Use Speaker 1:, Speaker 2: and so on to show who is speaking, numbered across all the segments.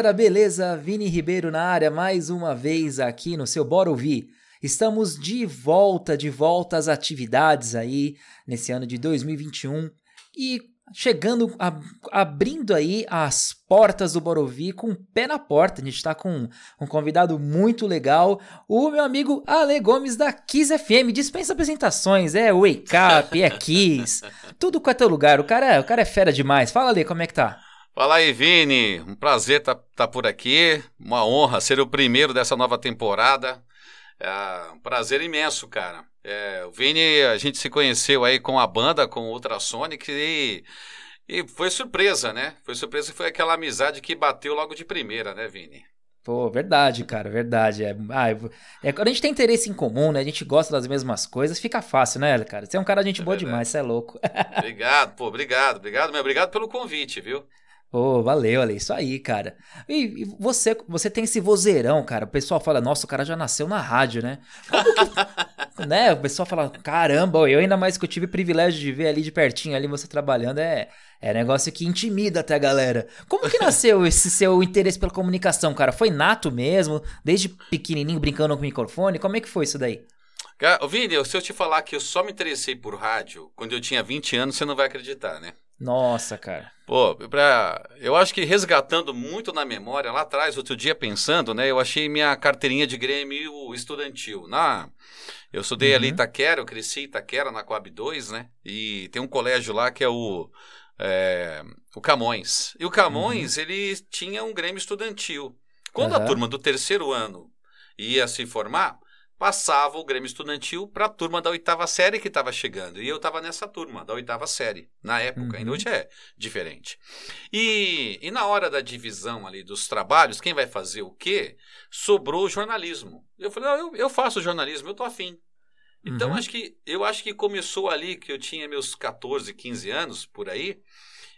Speaker 1: Galera, beleza? Vini Ribeiro na área mais uma vez aqui no seu Bora Ouvir. Estamos de volta, de volta às atividades aí nesse ano de 2021 e chegando, ab abrindo aí as portas do Borovi com o pé na porta. A gente está com um convidado muito legal, o meu amigo Ale Gomes da Kiss FM. Dispensa apresentações, é Wake Up, é Kiss, tudo com é lugar. O cara, o cara é fera demais. Fala Ale, como é que tá?
Speaker 2: Fala aí, Vini. Um prazer estar tá, tá por aqui. Uma honra ser o primeiro dessa nova temporada. É um prazer imenso, cara. É, o Vini, a gente se conheceu aí com a banda, com o Ultrasonic, e, e foi surpresa, né? Foi surpresa, foi aquela amizade que bateu logo de primeira, né, Vini?
Speaker 1: Pô, verdade, cara, verdade. É, ah, é, quando a gente tem interesse em comum, né? A gente gosta das mesmas coisas, fica fácil, né, cara? Você é um cara de gente é boa verdade. demais, você é louco.
Speaker 2: obrigado, pô, obrigado, obrigado, meu, obrigado pelo convite, viu?
Speaker 1: Ô, oh, valeu, olha isso aí, cara. E, e, você, você tem esse vozeirão, cara. O pessoal fala, nossa, o cara já nasceu na rádio, né? Que, né? O pessoal fala, caramba, eu ainda mais que eu tive privilégio de ver ali de pertinho, ali você trabalhando, é, é negócio que intimida até a galera. Como que nasceu esse seu interesse pela comunicação, cara? Foi nato mesmo? Desde pequenininho brincando com o microfone? Como é que foi isso daí?
Speaker 2: Vini, se eu te falar que eu só me interessei por rádio quando eu tinha 20 anos, você não vai acreditar, né?
Speaker 1: Nossa, cara.
Speaker 2: Pô, pra, eu acho que resgatando muito na memória, lá atrás, outro dia pensando, né? Eu achei minha carteirinha de Grêmio estudantil. Na, eu estudei uhum. ali em Itaquera, eu cresci em Itaquera, na Coab 2, né? E tem um colégio lá que é o, é, o Camões. E o Camões, uhum. ele tinha um Grêmio estudantil. Quando uhum. a turma do terceiro ano ia se formar, passava o Grêmio Estudantil para a turma da oitava série que estava chegando. E eu estava nessa turma, da oitava série, na época. Uhum. Ainda hoje é diferente. E, e na hora da divisão ali dos trabalhos, quem vai fazer o quê? Sobrou o jornalismo. Eu falei, eu, eu faço jornalismo, eu tô afim. Então, uhum. acho que, eu acho que começou ali, que eu tinha meus 14, 15 anos, por aí,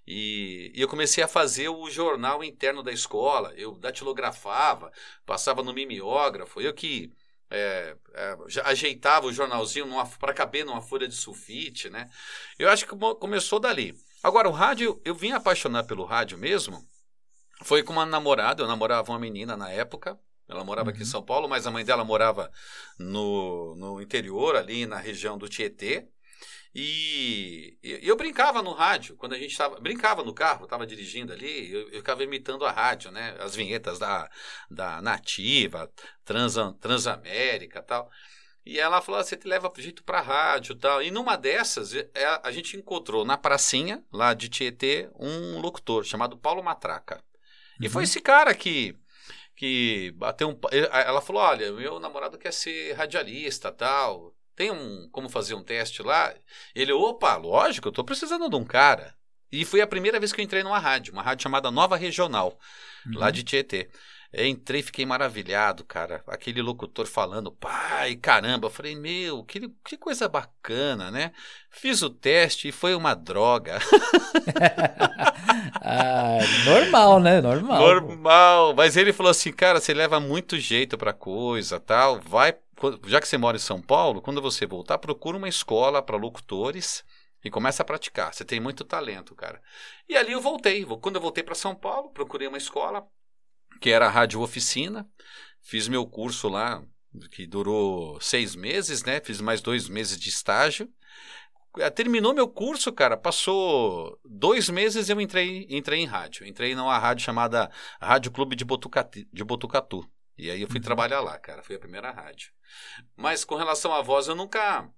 Speaker 2: e, e, eu comecei a fazer o jornal interno da escola. Eu datilografava, passava no mimeógrafo. Eu que é, é, ajeitava o jornalzinho para caber numa folha de sulfite, né? Eu acho que começou dali. Agora, o rádio, eu vim apaixonar pelo rádio mesmo, foi com uma namorada, eu namorava uma menina na época, ela morava uhum. aqui em uhum. São Paulo, mas a mãe dela morava no, no interior, ali na região do Tietê, e, e, eu brincava no rádio, quando a gente estava. Brincava no carro, estava dirigindo ali, eu, eu, ficava imitando a rádio, né? As vinhetas da, da Nativa, Trans, Transamérica tal. E ela falou: ah, você te leva jeito para rádio tal. E numa dessas, é, a gente encontrou na pracinha, lá de Tietê, um locutor chamado Paulo Matraca. Uhum. E foi uhum. esse cara que que bateu um. Ela falou: olha, meu namorado quer ser radialista tal tem um como fazer um teste lá? Ele, opa, lógico, eu estou precisando de um cara. E foi a primeira vez que eu entrei numa rádio, uma rádio chamada Nova Regional, uhum. lá de Tietê. Eu entrei e fiquei maravilhado, cara. Aquele locutor falando, pai, caramba. Eu falei, meu, que, que coisa bacana, né? Fiz o teste e foi uma droga.
Speaker 1: ah, normal, né? Normal.
Speaker 2: Normal. Mas ele falou assim, cara, você leva muito jeito pra coisa, tal. Vai já que você mora em São Paulo, quando você voltar, procura uma escola para locutores e começa a praticar. Você tem muito talento, cara. E ali eu voltei. Quando eu voltei para São Paulo, procurei uma escola que era a Rádio Oficina. Fiz meu curso lá, que durou seis meses, né? Fiz mais dois meses de estágio. Eh, terminou meu curso, cara. Passou dois meses eu entrei, entrei em rádio. Entrei numa rádio chamada Rádio Clube de Botucatu. De Botucatu. E aí eu fui uhum. trabalhar lá, cara. Foi a primeira rádio. Mas com relação à voz, eu nunca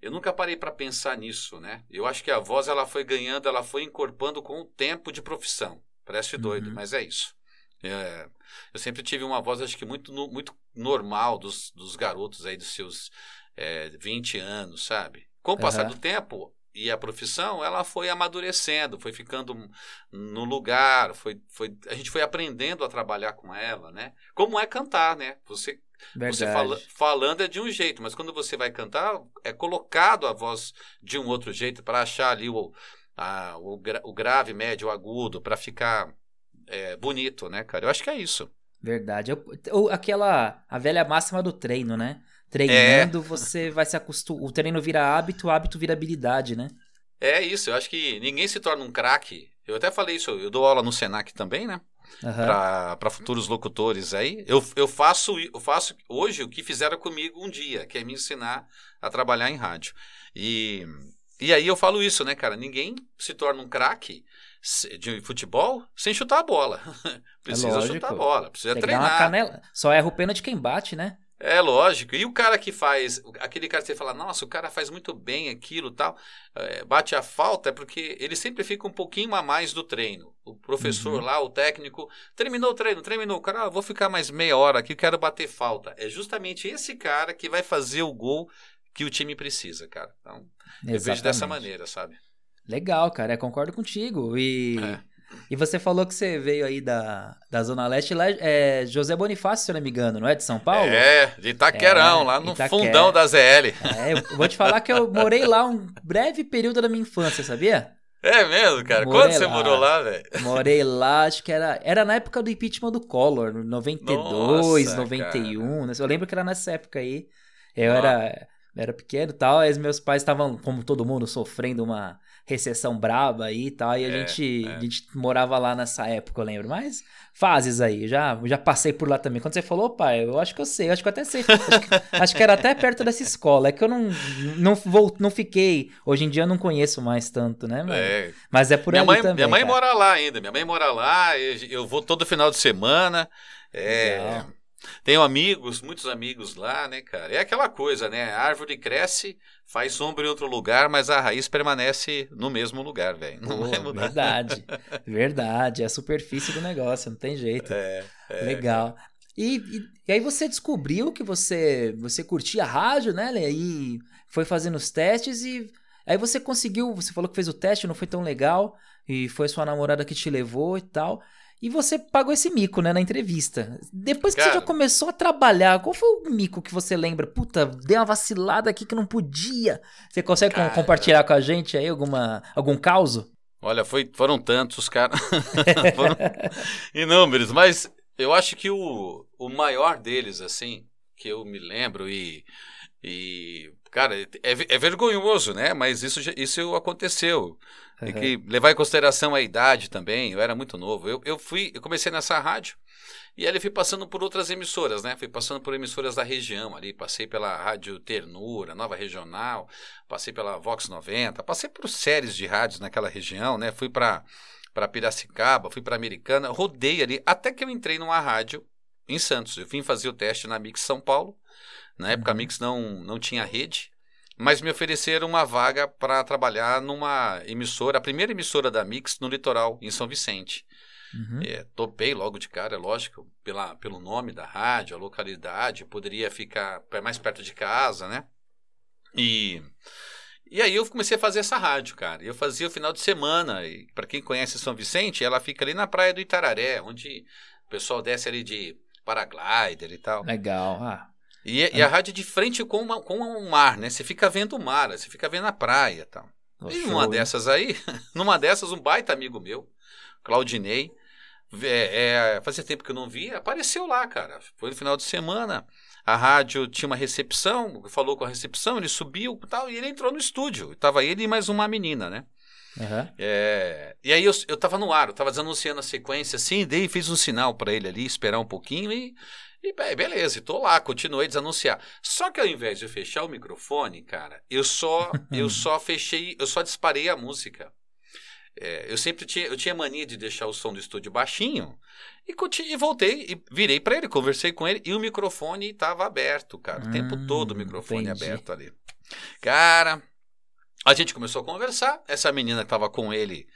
Speaker 2: eu nunca parei para pensar nisso, né? Eu acho que a voz ela foi ganhando, ela foi encorpando com o tempo de profissão. Parece doido, uhum. mas é isso. É, eu sempre tive uma voz, acho que muito, muito normal dos, dos garotos aí dos seus é, 20 anos, sabe? Com o passar uhum. do tempo, e a profissão ela foi amadurecendo, foi ficando no lugar, foi, foi, a gente foi aprendendo a trabalhar com ela, né? Como é cantar, né? Você, você fala, falando é de um jeito, mas quando você vai cantar, é colocado a voz de um outro jeito para achar ali o, a, o, gra, o grave, médio, agudo, para ficar é, bonito, né, cara? Eu acho que é isso.
Speaker 1: Verdade. Eu, aquela, a velha máxima do treino, né? Treinando, é. você vai se acostumar. O treino vira hábito, o hábito vira habilidade, né?
Speaker 2: É isso, eu acho que ninguém se torna um craque. Eu até falei isso, eu dou aula no Senac também, né? uhum. para futuros locutores aí. Eu, eu, faço, eu faço hoje o que fizeram comigo um dia, que é me ensinar a trabalhar em rádio. E, e aí eu falo isso, né, cara? Ninguém se torna um craque de futebol sem chutar a bola. precisa é chutar a bola, precisa Tem treinar.
Speaker 1: Só erra o pênalti quem bate, né?
Speaker 2: É lógico. E o cara que faz, aquele cara que você fala, nossa, o cara faz muito bem aquilo tal, é, bate a falta, é porque ele sempre fica um pouquinho a mais do treino. O professor uhum. lá, o técnico, terminou o treino, terminou. O cara, ah, vou ficar mais meia hora aqui, quero bater falta. É justamente esse cara que vai fazer o gol que o time precisa, cara. Então, Exatamente. eu vejo dessa maneira, sabe?
Speaker 1: Legal, cara, eu concordo contigo. E. É. E você falou que você veio aí da, da Zona Leste, lá é José Bonifácio, se eu não me engano, não é? De São Paulo?
Speaker 2: É, de Itaquerão, é, lá no Itaquera. fundão da ZL.
Speaker 1: É, eu vou te falar que eu morei lá um breve período da minha infância, sabia?
Speaker 2: É mesmo, cara? Morei Quando você lá. morou lá, velho?
Speaker 1: Morei lá, acho que era, era na época do impeachment do Collor, 92, Nossa, 91, né? Eu lembro que era nessa época aí. Eu era, era pequeno e tal, e meus pais estavam, como todo mundo, sofrendo uma recessão braba aí e tal, e a, é, gente, é. a gente morava lá nessa época, eu lembro. Mas fases aí, já, já passei por lá também. Quando você falou, pai, eu acho que eu sei, eu acho que eu até sei. Acho que, acho que, era até perto dessa escola. É que eu não, não, vou, não fiquei. Hoje em dia eu não conheço mais tanto, né? Mas é, mas é por
Speaker 2: minha
Speaker 1: ali
Speaker 2: mãe,
Speaker 1: também.
Speaker 2: Minha mãe cara. mora lá ainda. Minha mãe mora lá, eu vou todo final de semana. É. Legal. Tenho amigos, muitos amigos lá, né, cara? É aquela coisa, né? A árvore cresce, faz sombra em outro lugar, mas a raiz permanece no mesmo lugar, velho. Não
Speaker 1: vai mudar. Verdade, verdade. É a superfície do negócio, não tem jeito. É, é Legal. E, e, e, aí você descobriu que você você curtia rádio, né, E aí foi fazendo os testes e aí você conseguiu, você falou que fez o teste, não foi tão legal, e foi sua namorada que te levou e tal. E você pagou esse mico, né, na entrevista. Depois que Cara, você já começou a trabalhar, qual foi o mico que você lembra? Puta, dei uma vacilada aqui que não podia. Você consegue cara, compartilhar com a gente aí alguma, algum caos?
Speaker 2: Olha, foi, foram tantos, cara. foram inúmeros, mas eu acho que o, o maior deles, assim, que eu me lembro e. E, cara, é, é vergonhoso, né? Mas isso, isso aconteceu. Tem que levar em consideração a idade também. Eu era muito novo. Eu, eu fui, eu comecei nessa rádio e aí fui passando por outras emissoras, né? Fui passando por emissoras da região ali. Passei pela Rádio Ternura, Nova Regional, passei pela Vox 90, passei por séries de rádios naquela região, né? Fui para para Piracicaba, fui para Americana, rodei ali até que eu entrei numa rádio em Santos. Eu vim fazer o teste na Mix São Paulo. Na época a uhum. Mix não, não tinha rede mas me ofereceram uma vaga para trabalhar numa emissora, a primeira emissora da Mix no litoral, em São Vicente. Uhum. É, topei logo de cara, lógico, pela, pelo nome da rádio, a localidade, poderia ficar mais perto de casa, né? E, e aí eu comecei a fazer essa rádio, cara. Eu fazia o final de semana, e para quem conhece São Vicente, ela fica ali na praia do Itararé, onde o pessoal desce ali de paraglider e tal.
Speaker 1: Legal, ah.
Speaker 2: E, é. e, a rádio é de frente com, uma, com o mar, né? Você fica vendo o mar, você fica vendo a praia e tal. Oh, e numa show, dessas aí, numa dessas, um baita amigo meu, Claudinei, é, é, fazia tempo que eu não via, apareceu lá, cara. Foi no final de semana. A rádio tinha uma recepção, falou com a recepção, ele subiu tal, e ele entrou no estúdio. Tava ele e mais uma menina, né? Uhum. É, e aí eu, eu tava no ar, eu tava anunciando a sequência assim, dei fiz um sinal para ele ali, esperar um pouquinho e e beleza, estou lá, continuei a desanunciar. Só que ao invés de eu fechar o microfone, cara, eu só eu só fechei, eu só disparei a música. É, eu sempre tinha, eu tinha mania de deixar o som do estúdio baixinho e, e voltei e virei para ele, conversei com ele e o microfone estava aberto, cara, o hum, tempo todo o microfone entendi. aberto ali. Cara, a gente começou a conversar. Essa menina que estava com ele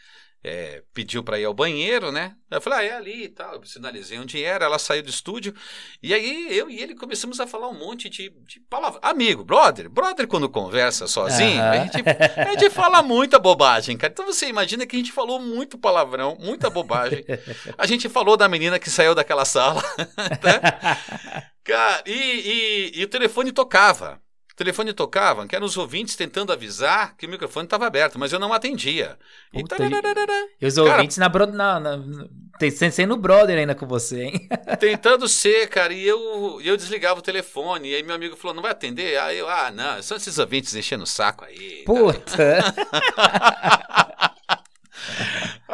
Speaker 2: é, pediu para ir ao banheiro, né? Eu falei, ah, é ali e tal. Eu sinalizei onde era, ela saiu do estúdio. E aí eu e ele começamos a falar um monte de, de palavras. Amigo, brother, brother quando conversa sozinho, a, gente, a gente fala muita bobagem, cara. Então você imagina que a gente falou muito palavrão, muita bobagem. A gente falou da menina que saiu daquela sala. Né? Cara, e, e, e o telefone tocava. O telefone tocava, que eram os ouvintes tentando avisar que o microfone estava aberto, mas eu não atendia.
Speaker 1: E, e os ouvintes na, na, na, sendo brother ainda com você, hein?
Speaker 2: tentando ser, cara, e eu, eu desligava o telefone, e aí meu amigo falou, não vai atender? Aí eu, ah, não, são esses ouvintes enchendo o saco aí.
Speaker 1: Puta!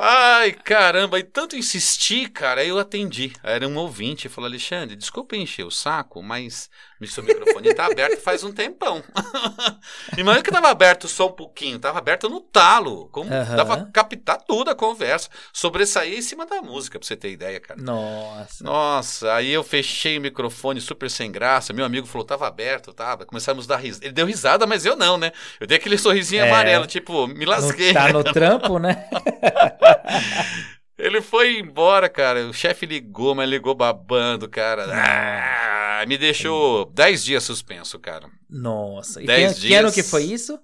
Speaker 2: Ai, caramba, e tanto insisti, cara, aí eu atendi. Era um ouvinte, falou, Alexandre, desculpa encher o saco, mas seu microfone tá aberto faz um tempão. e é que tava aberto só um pouquinho, tava aberto no talo, como uhum. dava captar toda a conversa, sobressair em cima da música, pra você ter ideia, cara.
Speaker 1: Nossa.
Speaker 2: Nossa, aí eu fechei o microfone super sem graça, meu amigo falou, tava aberto, tava, começamos a dar risada. Ele deu risada, mas eu não, né? Eu dei aquele sorrisinho é, amarelo, tipo, me lasquei.
Speaker 1: Tá no trampo, né?
Speaker 2: Ele foi embora, cara. O chefe ligou, mas ligou babando, cara. Ah, me deixou 10 dias suspenso, cara.
Speaker 1: Nossa. E dez que, dias... que ano que foi isso?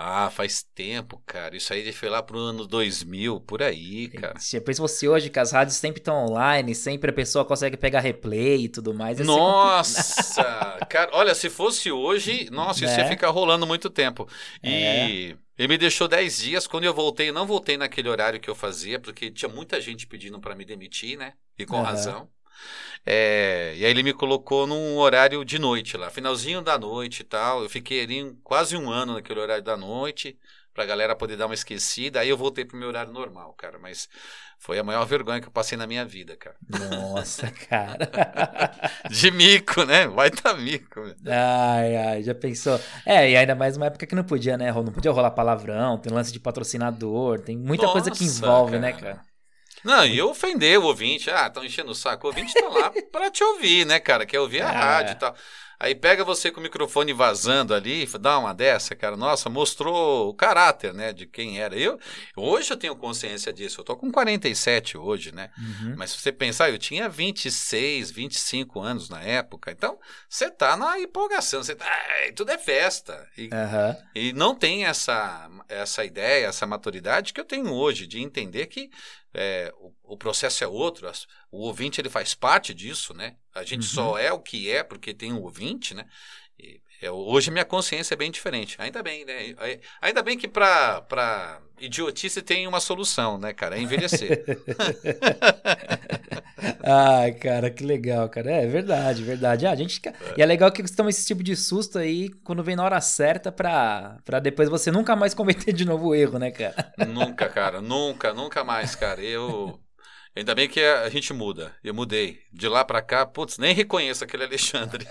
Speaker 2: Ah, faz tempo, cara. Isso aí foi lá pro ano 2000, por aí, cara.
Speaker 1: Depois você hoje, que as rádios sempre estão online, sempre a pessoa consegue pegar replay e tudo mais.
Speaker 2: Nossa! cara, olha, se fosse hoje, nossa, isso é. ia ficar rolando muito tempo. E... É. Ele me deixou 10 dias. Quando eu voltei, não voltei naquele horário que eu fazia, porque tinha muita gente pedindo para me demitir, né? E com uhum. razão. É, e aí ele me colocou num horário de noite lá, finalzinho da noite e tal. Eu fiquei ali quase um ano naquele horário da noite, pra galera poder dar uma esquecida. Aí eu voltei pro meu horário normal, cara. Mas foi a maior vergonha que eu passei na minha vida, cara.
Speaker 1: Nossa, cara.
Speaker 2: de mico, né? Vai tá mico.
Speaker 1: Ai, ai, já pensou. É, e ainda mais uma época que não podia, né? Não podia rolar palavrão, tem lance de patrocinador, tem muita Nossa, coisa que envolve, né, cara. né, cara?
Speaker 2: Não, e eu ofender o ouvinte. Ah, estão enchendo o saco. O ouvinte tá lá para te ouvir, né, cara? Quer ouvir a é. rádio e tal. Aí pega você com o microfone vazando ali, dá uma dessa, cara. Nossa, mostrou o caráter, né, de quem era. Eu hoje eu tenho consciência disso. Eu tô com 47 hoje, né? Uhum. Mas se você pensar, eu tinha 26, 25 anos na época. Então, você tá na empolgação, você tá, tudo é festa. E, uhum. e não tem essa essa ideia, essa maturidade que eu tenho hoje de entender que é, o, o, processo é outro, o ouvinte ele faz parte disso, né? A gente uhum. só é o que é porque tem um ouvinte, né? E, é, hoje minha consciência é bem diferente. Ainda bem, né? Ainda bem que para idiotice tem uma solução, né, cara? É envelhecer.
Speaker 1: Ai, cara, que legal, cara. É verdade, verdade. Ah, a gente... É. E é legal que você toma esse tipo de susto aí quando vem na hora certa pra, pra depois você nunca mais cometer de novo o erro, né, cara?
Speaker 2: Nunca, cara. Nunca, nunca mais, cara. Eu... Ainda bem que a gente muda. Eu mudei. De lá para cá, putz, nem reconheço aquele Alexandre.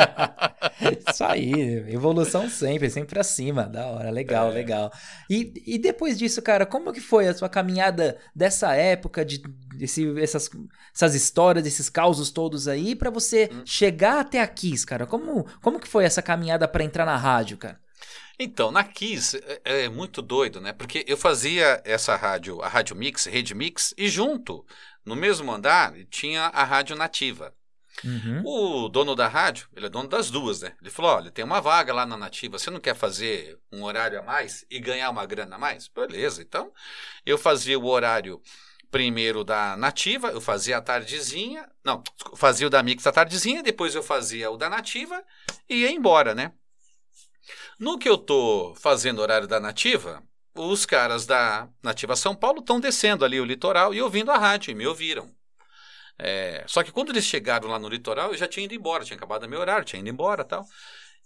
Speaker 1: Isso aí, evolução sempre, sempre acima. Da hora, legal, é. legal. E, e depois disso, cara, como que foi a sua caminhada dessa época, de desse, essas, essas histórias, esses causos todos aí, para você hum. chegar até aqui, cara? Como, como que foi essa caminhada para entrar na rádio, cara?
Speaker 2: Então, na Kiss é, é, muito doido, né? Porque eu fazia essa rádio, a Rádio Mix, Rede Mix, e junto, no mesmo andar, tinha a Rádio Nativa. Uhum. O dono da rádio, ele é dono das duas, né? Ele falou: olha, tem uma vaga lá na Nativa, você não quer fazer um horário a mais e ganhar uma grana a mais? Beleza, então eu fazia o horário primeiro da Nativa, eu fazia a tardezinha, não, fazia o da Mix a tardezinha, depois eu fazia o da Nativa e ia embora, né? No que eu tô fazendo horário da Nativa, os caras da Nativa São Paulo estão descendo ali o litoral e ouvindo a rádio, e me ouviram. É, só que quando eles chegaram lá no litoral, eu já tinha ido embora, tinha acabado meu horário, tinha ido embora tal.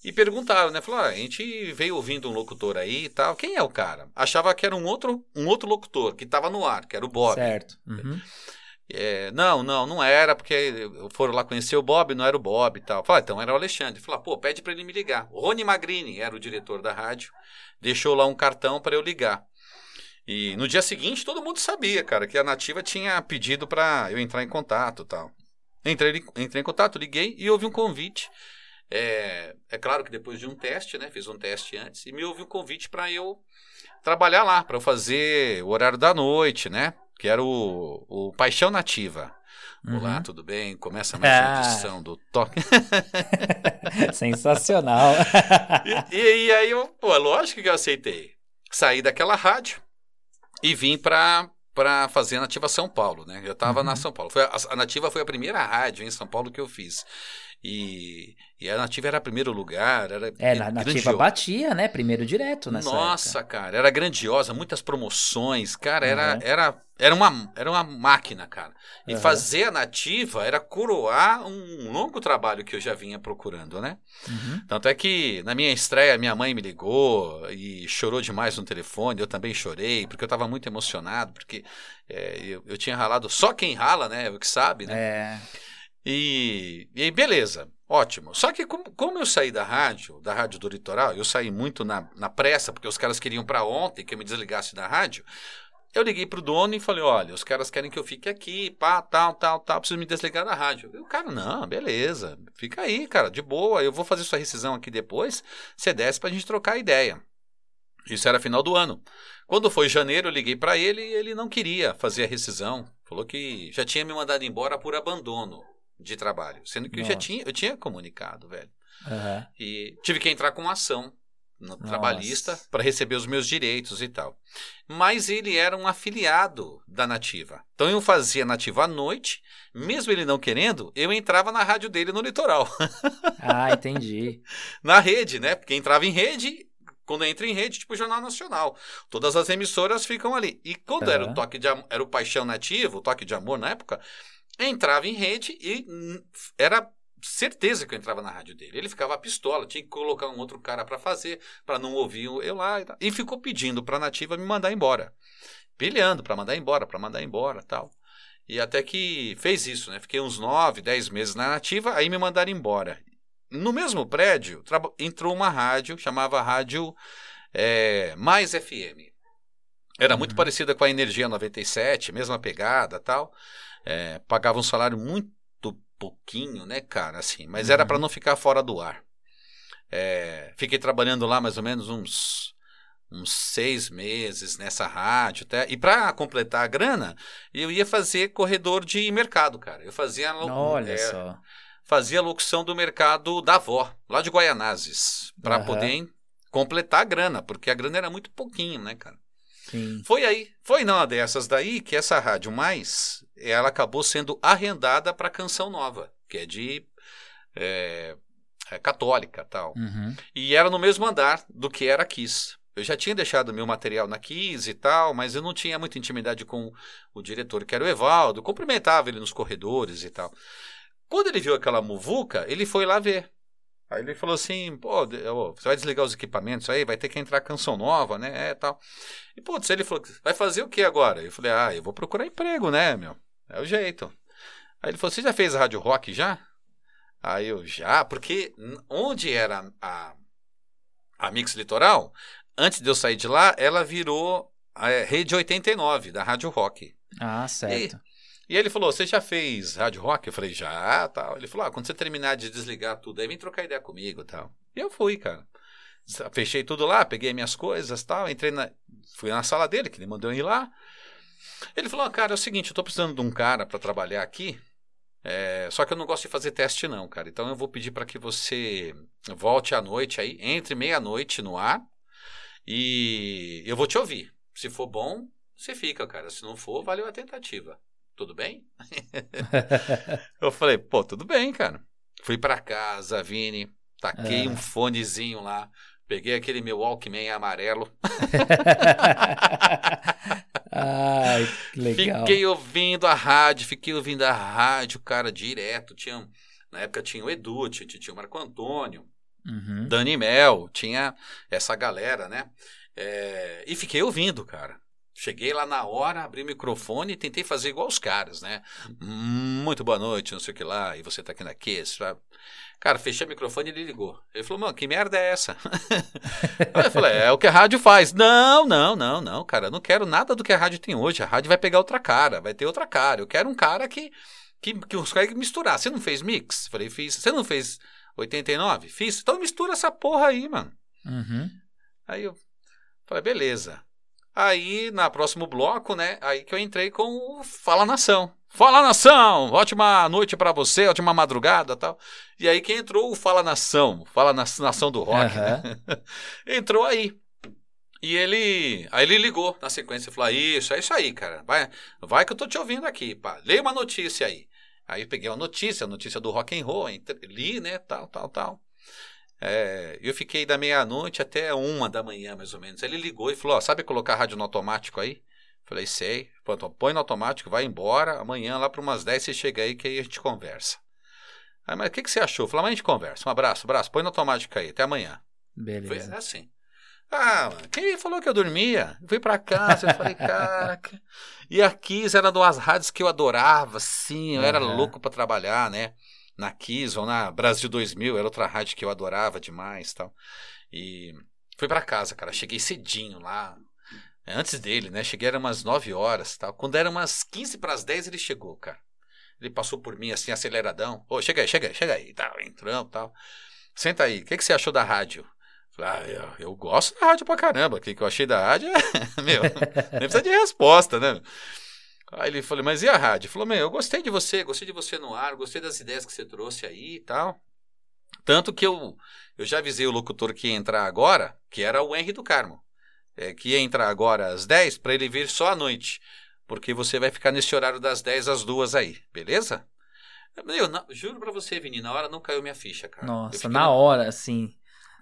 Speaker 2: E perguntaram, né? Falaram, ah, a gente veio ouvindo um locutor aí e tal. Quem é o cara? Achava que era um outro, um outro locutor que estava no ar, que era o Bob.
Speaker 1: Certo. Uhum.
Speaker 2: É, não, não, não era, porque foram lá conhecer o Bob, não era o Bob e tal. Falei, ah, então era o Alexandre. Falei, pô, pede para ele me ligar. O Rony Magrini era o diretor da rádio, deixou lá um cartão para eu ligar. E no dia seguinte todo mundo sabia, cara, que a Nativa tinha pedido para eu entrar em contato tal. Entrei, entrei em contato, liguei e houve um convite. É, é claro que depois de um teste, né? Fiz um teste antes e me houve um convite para eu trabalhar lá, para eu fazer o horário da noite, né? Que era o, o Paixão Nativa. Uhum. Olá, tudo bem? Começa mais uma ah. edição do Toque.
Speaker 1: Sensacional.
Speaker 2: e, e, e, aí, eu, pô, lógico que eu aceitei. Saí daquela rádio e vim para para fazer a Nativa São Paulo, né? Eu estava uhum. na São Paulo. Foi a, a, Nativa foi a primeira rádio em São Paulo que eu fiz. E, e a Nativa era primeiro lugar, era
Speaker 1: É, na Nativa batia, né? Primeiro direto nessa
Speaker 2: Nossa,
Speaker 1: época.
Speaker 2: cara, era grandiosa, muitas promoções, cara, era, uhum. era era uma, era uma máquina, cara. E uhum. fazer a nativa era coroar um longo trabalho que eu já vinha procurando, né? Uhum. Tanto é que na minha estreia, minha mãe me ligou e chorou demais no telefone. Eu também chorei, porque eu estava muito emocionado, porque é, eu, eu, tinha ralado. Só quem rala, né? O que sabe, né?
Speaker 1: É.
Speaker 2: E, e beleza, ótimo. Só que como, como, eu saí da rádio, da rádio do litoral, eu saí muito na, na pressa, porque os caras queriam para ontem que eu me desligasse da rádio. Eu liguei pro dono e falei: olha, os caras querem que eu fique aqui, pá, tal, tal, tal, preciso me desligar da rádio. E o cara, não, beleza, fica aí, cara, de boa, eu vou fazer sua rescisão aqui depois, você desce pra gente trocar ideia. Isso era final do ano. Quando foi janeiro, eu liguei para ele e ele não queria fazer a rescisão. Falou que já tinha me mandado embora por abandono de trabalho, sendo que eu já tinha, eu tinha comunicado, velho. Uhum. E tive que entrar com uma ação no Nossa. trabalhista para receber os meus direitos e tal. Mas ele era um afiliado da Nativa. Então eu fazia Nativa à noite, mesmo ele não querendo, eu entrava na rádio dele no litoral.
Speaker 1: Ah, entendi.
Speaker 2: na rede, né? Porque entrava em rede, quando entra em rede, tipo Jornal Nacional. Todas as emissoras ficam ali. E quando uhum. era o toque de era o Paixão Nativo, o toque de amor na época, entrava em rede e era certeza que eu entrava na rádio dele. Ele ficava pistola, tinha que colocar um outro cara para fazer, para não ouvir eu lá e. E ficou pedindo para a nativa me mandar embora. Pilhando para mandar embora, para mandar embora, tal. E até que fez isso, né? Fiquei uns nove, dez meses na nativa, aí me mandaram embora. No mesmo prédio, entrou uma rádio, chamava Rádio é, Mais FM. Era uhum. muito parecida com a Energia 97, mesma pegada tal. É, pagava um salário muito pouquinho, né, cara, assim, mas uhum. era para não ficar fora do ar. É, fiquei trabalhando lá mais ou menos uns uns seis meses nessa rádio, até, e para completar a grana, eu ia fazer corredor de mercado, cara. Eu fazia
Speaker 1: Olha é, só.
Speaker 2: fazia locução do mercado da avó, lá de Guaianazes, para uhum. poder completar a grana, porque a grana era muito pouquinho, né, cara?
Speaker 1: Sim.
Speaker 2: Foi aí, foi numa dessas daí que essa rádio mais, ela acabou sendo arrendada para Canção Nova, que é de é, é católica tal.
Speaker 1: Uhum.
Speaker 2: E era no mesmo andar do que era a Kiss. Eu já tinha deixado meu material na Kiss e tal, mas eu não tinha muita intimidade com o diretor, que era o Evaldo. Cumprimentava ele nos corredores e tal. Quando ele viu aquela muvuca, ele foi lá ver. Aí ele falou assim, pô, você vai desligar os equipamentos aí, vai ter que entrar canção nova, né, é, tal. E, putz, ele falou, vai fazer o que agora? Eu falei, ah, eu vou procurar emprego, né, meu, é o jeito. Aí ele falou, você já fez a rádio rock já? Aí eu, já, porque onde era a, a Mix Litoral, antes de eu sair de lá, ela virou a Rede 89, da Rádio Rock.
Speaker 1: Ah, certo.
Speaker 2: E, e ele falou: Você já fez rádio rock? Eu falei: Já, tal. Ele falou: ah, Quando você terminar de desligar tudo, aí vem trocar ideia comigo tal. E eu fui, cara. Fechei tudo lá, peguei minhas coisas tal. Entrei na. Fui na sala dele, que ele mandou ir lá. Ele falou: ah, Cara, é o seguinte, eu tô precisando de um cara para trabalhar aqui. É, só que eu não gosto de fazer teste, não, cara. Então eu vou pedir para que você volte à noite aí, entre meia-noite no ar. E eu vou te ouvir. Se for bom, você fica, cara. Se não for, valeu a tentativa tudo bem? eu falei, pô, tudo bem, cara. Fui para casa, Vini, taquei é. um fonezinho lá, peguei aquele meu Walkman amarelo.
Speaker 1: Ai, que legal.
Speaker 2: Fiquei ouvindo a rádio, fiquei ouvindo a rádio, cara, direto. Tinha, na época tinha o Edu, tinha, tinha o Marco Antônio, uhum. Dani Mel, tinha essa galera, né? É, e fiquei ouvindo, cara. Cheguei lá na hora, abri o microfone e tentei fazer igual os caras, né? Muito boa noite, não sei o que lá, e você tá aqui na Kiss. Cara, fechei o microfone e ele ligou. Ele falou, mano, que merda é essa? eu falei, é o que a rádio faz. Não, não, não, não, cara, eu não quero nada do que a rádio tem hoje. A rádio vai pegar outra cara, vai ter outra cara. Eu quero um cara que, que, que consegue misturar. Você não fez mix? Falei, fiz. Você não fez 89? Fiz. Então mistura essa porra aí, mano.
Speaker 1: Uhum.
Speaker 2: Aí eu falei, beleza. Aí, na próximo bloco, né? Aí que eu entrei com o Fala Nação. Fala Nação! Ótima noite para você, ótima madrugada tal. E aí que entrou o Fala Nação, Fala na, Nação do Rock, uhum. né? entrou aí. E ele. Aí ele ligou na sequência e falou: ah, Isso, é isso aí, cara. Vai, vai que eu tô te ouvindo aqui, pá. Leia uma notícia aí. Aí peguei a notícia, a notícia do rock and roll, li, né, tal, tal, tal. É, eu fiquei da meia-noite até uma da manhã, mais ou menos. Ele ligou e falou: ó, sabe colocar rádio no automático aí? Falei, sei. Pronto, põe no automático, vai embora. Amanhã, lá para umas 10, você chega aí que aí a gente conversa. Aí, mas o que, que você achou? Falei, amanhã a gente conversa. Um abraço, abraço. Põe no automático aí. Até amanhã.
Speaker 1: Beleza.
Speaker 2: Foi assim. Ah, quem falou que eu dormia? Eu fui pra casa, eu falei, caraca. E a Kiss era duas rádios que eu adorava, sim, eu uhum. era louco para trabalhar, né? Na Kiss ou na Brasil 2000, era outra rádio que eu adorava demais tal. E fui para casa, cara, cheguei cedinho lá, antes dele, né? Cheguei era umas 9 horas tal. Quando era umas 15 para as 10, ele chegou, cara. Ele passou por mim assim, aceleradão. Ô, chega aí, chega aí, chega aí, tal, entrando tal. Senta aí, o que, que você achou da rádio? Ah, eu, eu, gosto da rádio pra caramba. O que, que eu achei da rádio é. Meu, nem precisa de resposta, né? Aí ele falou, mas e a rádio? Ele falou, meu, eu gostei de você, gostei de você no ar, gostei das ideias que você trouxe aí e tal. Tanto que eu, eu já avisei o locutor que ia entrar agora, que era o Henry do Carmo. É, que ia entrar agora às 10 para ele vir só à noite. Porque você vai ficar nesse horário das 10 às 2 aí, beleza? Eu, não, juro pra você, Vini, na hora não caiu minha ficha, cara.
Speaker 1: Nossa, na hora, assim.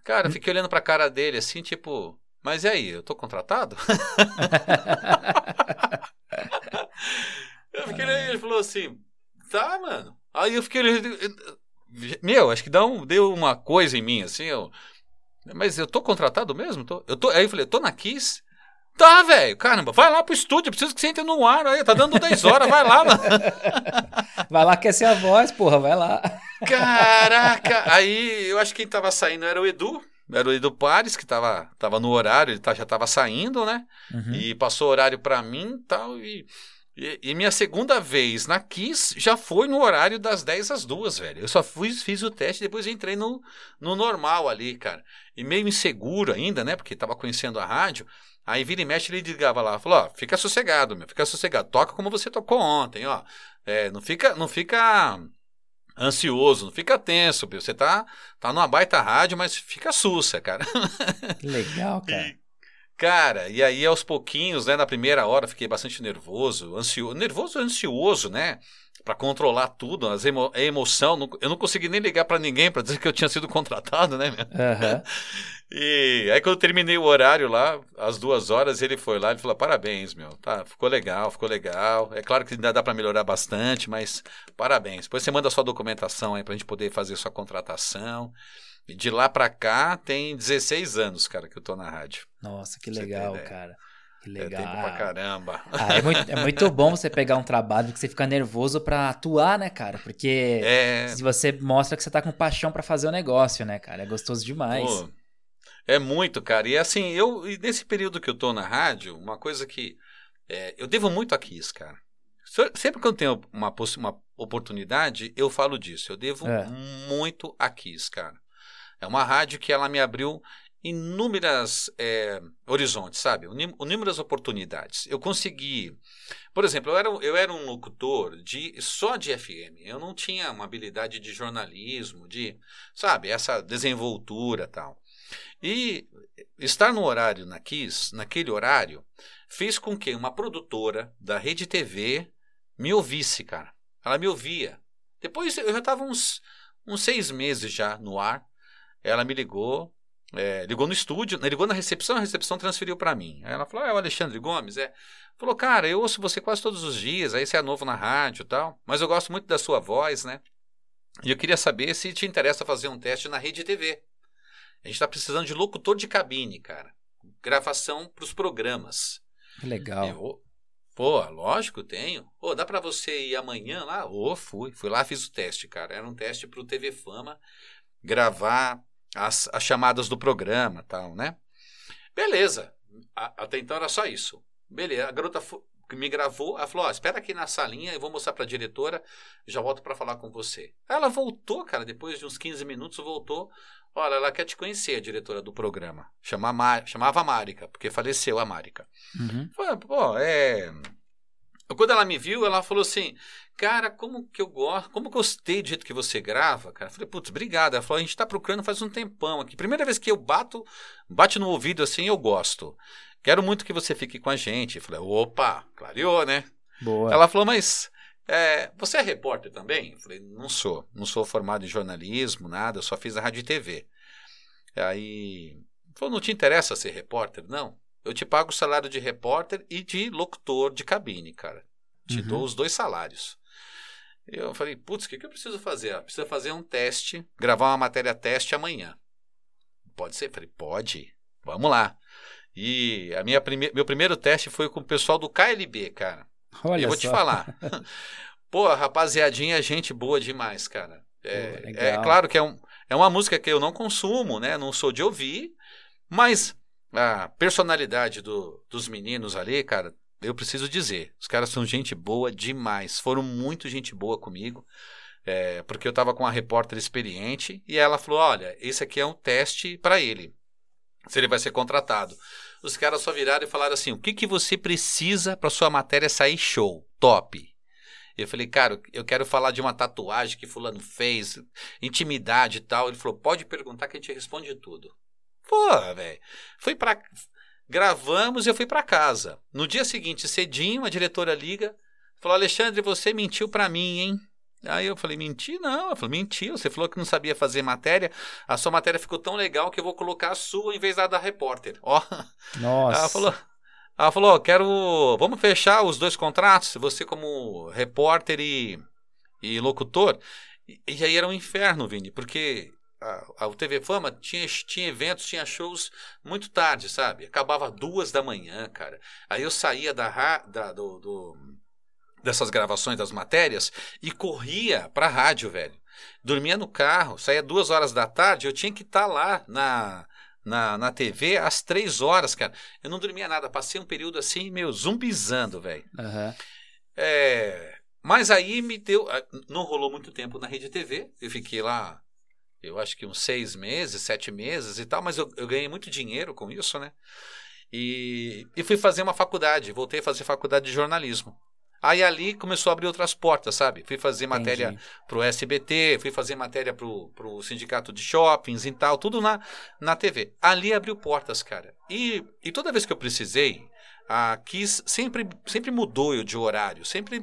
Speaker 2: Cara, eu fiquei olhando pra cara dele assim, tipo, mas e aí, eu tô contratado? fiquei olhando, ele falou assim, tá, mano. Aí eu fiquei meu, acho que dá um, deu uma coisa em mim, assim, eu, mas eu tô contratado mesmo? Tô, eu tô, aí eu falei, tô na Kiss? Tá, velho, caramba, vai lá pro estúdio, preciso que você entre no ar aí, tá dando 10 horas, vai lá, mano.
Speaker 1: Vai lá aquecer a voz, porra, vai lá.
Speaker 2: Caraca! Aí eu acho que quem tava saindo era o Edu. Era o Edu Pares, que tava, tava no horário, ele tá, já tava saindo, né? Uhum. E passou o horário para mim tal, e e, e, minha segunda vez na Kiss já foi no horário das 10 às 2, velho. Eu só fui, fiz o teste depois entrei no, no normal ali, cara. E meio inseguro ainda, né? Porque tava conhecendo a rádio. Aí vira e mexe, ele ligava lá, falou, ó, fica sossegado, meu, fica sossegado. Toca como você tocou ontem, ó. É, não fica, não fica ansioso, não fica tenso, Você tá, tá numa baita rádio, mas fica sussa, cara.
Speaker 1: Legal, cara.
Speaker 2: E, cara, e aí aos pouquinhos, né, na primeira hora fiquei bastante nervoso, ansioso, nervoso ansioso, né? para controlar tudo, as emo a emoção. Não, eu não consegui nem ligar para ninguém para dizer que eu tinha sido contratado, né?
Speaker 1: Uhum.
Speaker 2: E aí quando eu terminei o horário lá, às duas horas, ele foi lá e falou: parabéns, meu, tá, ficou legal, ficou legal. É claro que ainda dá para melhorar bastante, mas parabéns. Depois você manda a sua documentação aí para a gente poder fazer sua contratação. E de lá para cá tem 16 anos, cara, que eu tô na rádio.
Speaker 1: Nossa, que legal, cara. Que legal.
Speaker 2: É tempo pra caramba.
Speaker 1: Ah, é, muito, é, muito, bom você pegar um trabalho que você fica nervoso para atuar, né, cara? Porque é... se você mostra que você tá com paixão para fazer o negócio, né, cara? É gostoso demais. Pô,
Speaker 2: é muito, cara. E assim, eu nesse período que eu tô na rádio, uma coisa que é, eu devo muito a Kiss, cara. Sempre que eu tenho uma, uma oportunidade, eu falo disso. Eu devo é. muito a Kiss, cara. É uma rádio que ela me abriu inúmeras é, horizontes, sabe? Inúmeras oportunidades. Eu consegui, por exemplo, eu era, eu era um locutor de só de FM. Eu não tinha uma habilidade de jornalismo, de, sabe, essa desenvoltura tal. E estar no horário na Kiss, naquele horário, fez com que uma produtora da Rede TV me ouvisse, cara. Ela me ouvia. Depois eu já estava uns, uns seis meses já no ar. Ela me ligou, é, ligou no estúdio, né, ligou na recepção, a recepção transferiu para mim. Aí ela falou: ah, é o Alexandre Gomes? É. Falou, cara, eu ouço você quase todos os dias, aí você é novo na rádio e tal, mas eu gosto muito da sua voz, né? E eu queria saber se te interessa fazer um teste na Rede TV. A gente está precisando de locutor de cabine, cara. Gravação para os programas.
Speaker 1: Legal.
Speaker 2: Eu, Pô, lógico, tenho. Pô, dá para você ir amanhã lá? Ô, oh, fui. Fui lá, fiz o teste, cara. Era um teste pro TV Fama. Gravar as, as chamadas do programa tal, né? Beleza. A, até então era só isso. Beleza. A garota que me gravou, ela falou: oh, espera aqui na salinha, eu vou mostrar para a diretora, já volto para falar com você. Ela voltou, cara, depois de uns 15 minutos, voltou. Olha, ela quer te conhecer, a diretora do programa. Chama. Chamava Márica, porque faleceu a Márica.
Speaker 1: Uhum.
Speaker 2: Falei, pô, é. Quando ela me viu, ela falou assim: Cara, como que eu gosto, como gostei do jeito que você grava, cara. Eu falei, putz, obrigado. Ela falou, a gente tá procurando faz um tempão aqui. Primeira vez que eu bato, bate no ouvido assim, eu gosto. Quero muito que você fique com a gente. Eu falei, opa, clareou, né?
Speaker 1: Boa.
Speaker 2: Ela falou, mas é, você é repórter também? Eu falei, não sou. Não sou formado em jornalismo, nada. Eu só fiz a rádio e TV. Aí, falou, não te interessa ser repórter? Não. Eu te pago o salário de repórter e de locutor de cabine, cara. Te
Speaker 1: Uhum.
Speaker 2: dou os dois salários. Eu falei, putz, o que, que eu preciso fazer? Ah, Precisa fazer um teste, gravar uma matéria teste amanhã. Pode ser? Eu falei, pode. Vamos lá. E a minha prime... meu primeiro teste foi com o pessoal do KLB, cara.
Speaker 1: Olha
Speaker 2: eu vou
Speaker 1: só.
Speaker 2: te falar. Pô, rapaziadinha, gente boa demais, cara. É, é claro que é, um, é uma música que eu não consumo, né? Não sou de ouvir, mas a personalidade do- dos meninos ali, cara, eu preciso dizer, os caras são gente boa demais. Foram muito gente boa comigo. é, porque eu tava com uma repórter experiente e ela falou: olha, esse aqui é um teste para ele. Se ele vai ser contratado. Os caras só viraram e falaram assim: o que, que você precisa para sua matéria sair show? Top. Eu falei, cara, eu quero falar de uma tatuagem que fulano fez, intimidade e tal. Ele falou, pode perguntar que a gente responde tudo. Pô, velho. Fui pra. Gravamos e eu fui pra casa. No dia seguinte, cedinho, a diretora liga, falou: Alexandre, você mentiu pra mim, hein? Aí eu falei, menti não. Ela falou, mentiu. Você falou que não sabia fazer matéria. A sua matéria ficou tão legal que eu vou colocar a sua em vez da da repórter. Ó.
Speaker 1: Nossa.
Speaker 2: Ela falou, ela falou, quero. Vamos fechar os dois contratos, você como repórter e, e locutor. E, e aí era um inferno, Vini, porque a, a, o TV Fama tinha, tinha eventos, tinha shows muito tarde, sabe? Acabava duas da manhã, cara. Aí eu saía da, da do, do- dessas gravações das matérias e corria pra rádio, velho. Dormia no carro, saía duas horas da tarde, eu tinha que estar lá na, na, na TV às três horas, cara. Eu não dormia nada, passei um período assim, meio zumbizando, velho.
Speaker 1: Aham.
Speaker 2: É, mas aí me deu. Não rolou muito tempo na Rede TV. Eu fiquei lá, eu acho que uns seis meses, sete meses e tal, mas eu, eu ganhei muito dinheiro com isso, né? E, e fui fazer uma faculdade, voltei a fazer faculdade de jornalismo. Aí ali começou a abrir outras portas, sabe? Fui fazer matéria
Speaker 1: Entendi.
Speaker 2: pro SBT, fui fazer matéria pro, pro sindicato de shoppings e tal, tudo na, na TV. Ali abriu portas, cara. E, e toda vez que eu precisei, a Kiss sempre, sempre mudou de horário, sempre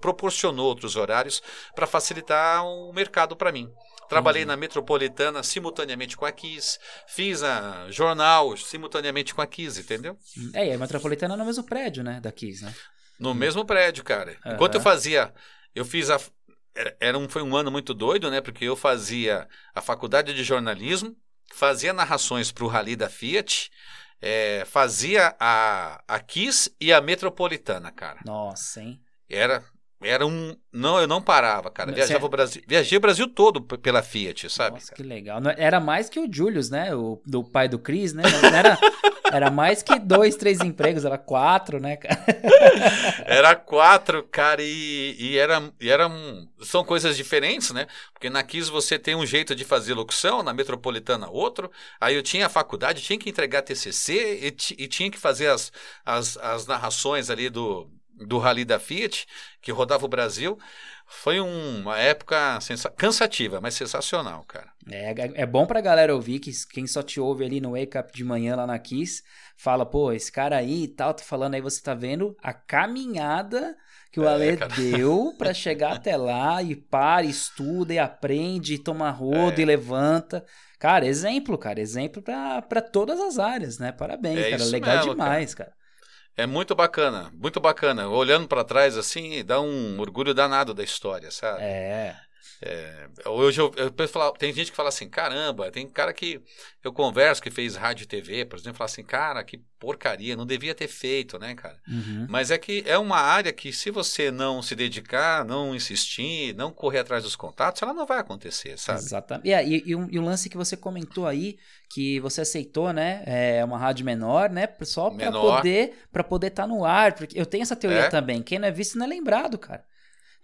Speaker 2: proporcionou outros horários para facilitar o mercado para mim. Trabalhei
Speaker 1: Entendi.
Speaker 2: na Metropolitana simultaneamente com a Kiss, fiz a jornal simultaneamente com a Kiss, entendeu?
Speaker 1: É, e a Metropolitana é no mesmo prédio, né? Da Kiss, né?
Speaker 2: No mesmo prédio, cara.
Speaker 1: Aham.
Speaker 2: Enquanto eu fazia, eu fiz a era, era um, foi um ano muito doido, né? Porque eu fazia a faculdade de jornalismo, fazia narrações para o Rally da Fiat, é, fazia a, a Kiss e a Metropolitana, cara.
Speaker 1: Nossa, hein?
Speaker 2: Era era um não eu não parava, cara.
Speaker 1: Você-
Speaker 2: Viajava o Brasil, viajei o Brasil todo pela Fiat, sabe?
Speaker 1: Nossa,
Speaker 2: cara?
Speaker 1: que legal. Era mais que o Julius, né? O do pai do Chris, né? Não era, era mais que dois, três empregos, era quatro, né, cara?
Speaker 2: Era quatro, cara, e, e era, e era um- são coisas diferentes, né? Porque na Kiss você tem um jeito de fazer locução, na Metropolitana outro. Aí eu tinha a faculdade, tinha que entregar TCC e, e tinha que fazer as, as, as narrações ali do, do Rally da Fiat, que rodava o Brasil. Foi um- uma época cansativa, mas sensacional, cara.
Speaker 1: É, é bom pra galera ouvir que quem só te ouve ali no Wake Up de manhã lá na Kiss fala, pô, esse cara aí e tal, tá falando aí, você tá vendo a caminhada que o
Speaker 2: É,
Speaker 1: Ale
Speaker 2: cara.
Speaker 1: deu pra chegar até lá e para, estuda e aprende, e toma rodo
Speaker 2: É.
Speaker 1: e levanta. Cara, exemplo, cara, exemplo pra, pra todas as áreas, né? Parabéns,
Speaker 2: É
Speaker 1: cara, legal
Speaker 2: mesmo,
Speaker 1: demais, cara.
Speaker 2: É muito bacana, muito bacana. Olhando pra trás assim, dá um orgulho danado da história, sabe?
Speaker 1: É,
Speaker 2: Hoje eu, eu penso falar- tem gente que fala assim, caramba, tem cara que eu converso que fez rádio e TV, por exemplo, fala assim, cara, que porcaria, não devia ter feito, né, cara?
Speaker 1: uhum.
Speaker 2: Mas é que é uma área que se você não se dedicar, não insistir, não correr atrás dos contatos, ela não vai acontecer, sabe?
Speaker 1: Exatamente. É, e, e, um- e o lance que você comentou aí, que você aceitou, né? É uma rádio menor, né? Só pra
Speaker 2: Menor.
Speaker 1: poder para poder estar no ar. Porque eu tenho essa teoria
Speaker 2: É.
Speaker 1: também. Quem não é visto não é lembrado, cara.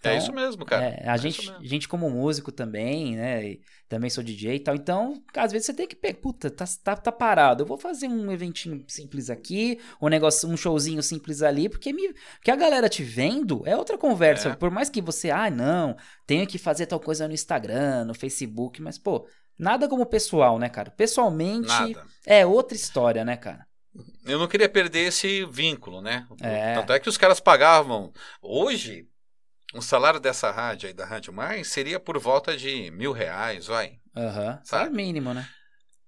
Speaker 2: É
Speaker 1: Então,
Speaker 2: isso mesmo, cara.
Speaker 1: É, a
Speaker 2: É
Speaker 1: gente,
Speaker 2: mesmo.
Speaker 1: gente como músico também, né? e também sou DJ e tal. Então, às vezes você tem que pegar, puta, tá, tá, tá parado. Eu vou fazer um eventinho simples aqui, um negócio, um showzinho simples ali, porque me, porque a galera te vendo é outra conversa.
Speaker 2: É.
Speaker 1: Por mais que você, ah, não, tenho que fazer tal coisa no Instagram, no Facebook, mas pô, nada como pessoal, né, cara? Pessoalmente
Speaker 2: Nada.
Speaker 1: é outra história, né, cara?
Speaker 2: Eu não queria perder esse vínculo, né?
Speaker 1: É.
Speaker 2: Tanto é que os caras pagavam. Hoje, o salário dessa rádio aí, da Rádio Mais, seria por volta de mil reais, vai.
Speaker 1: Aham.
Speaker 2: Sabe?
Speaker 1: Sabe mínimo, né?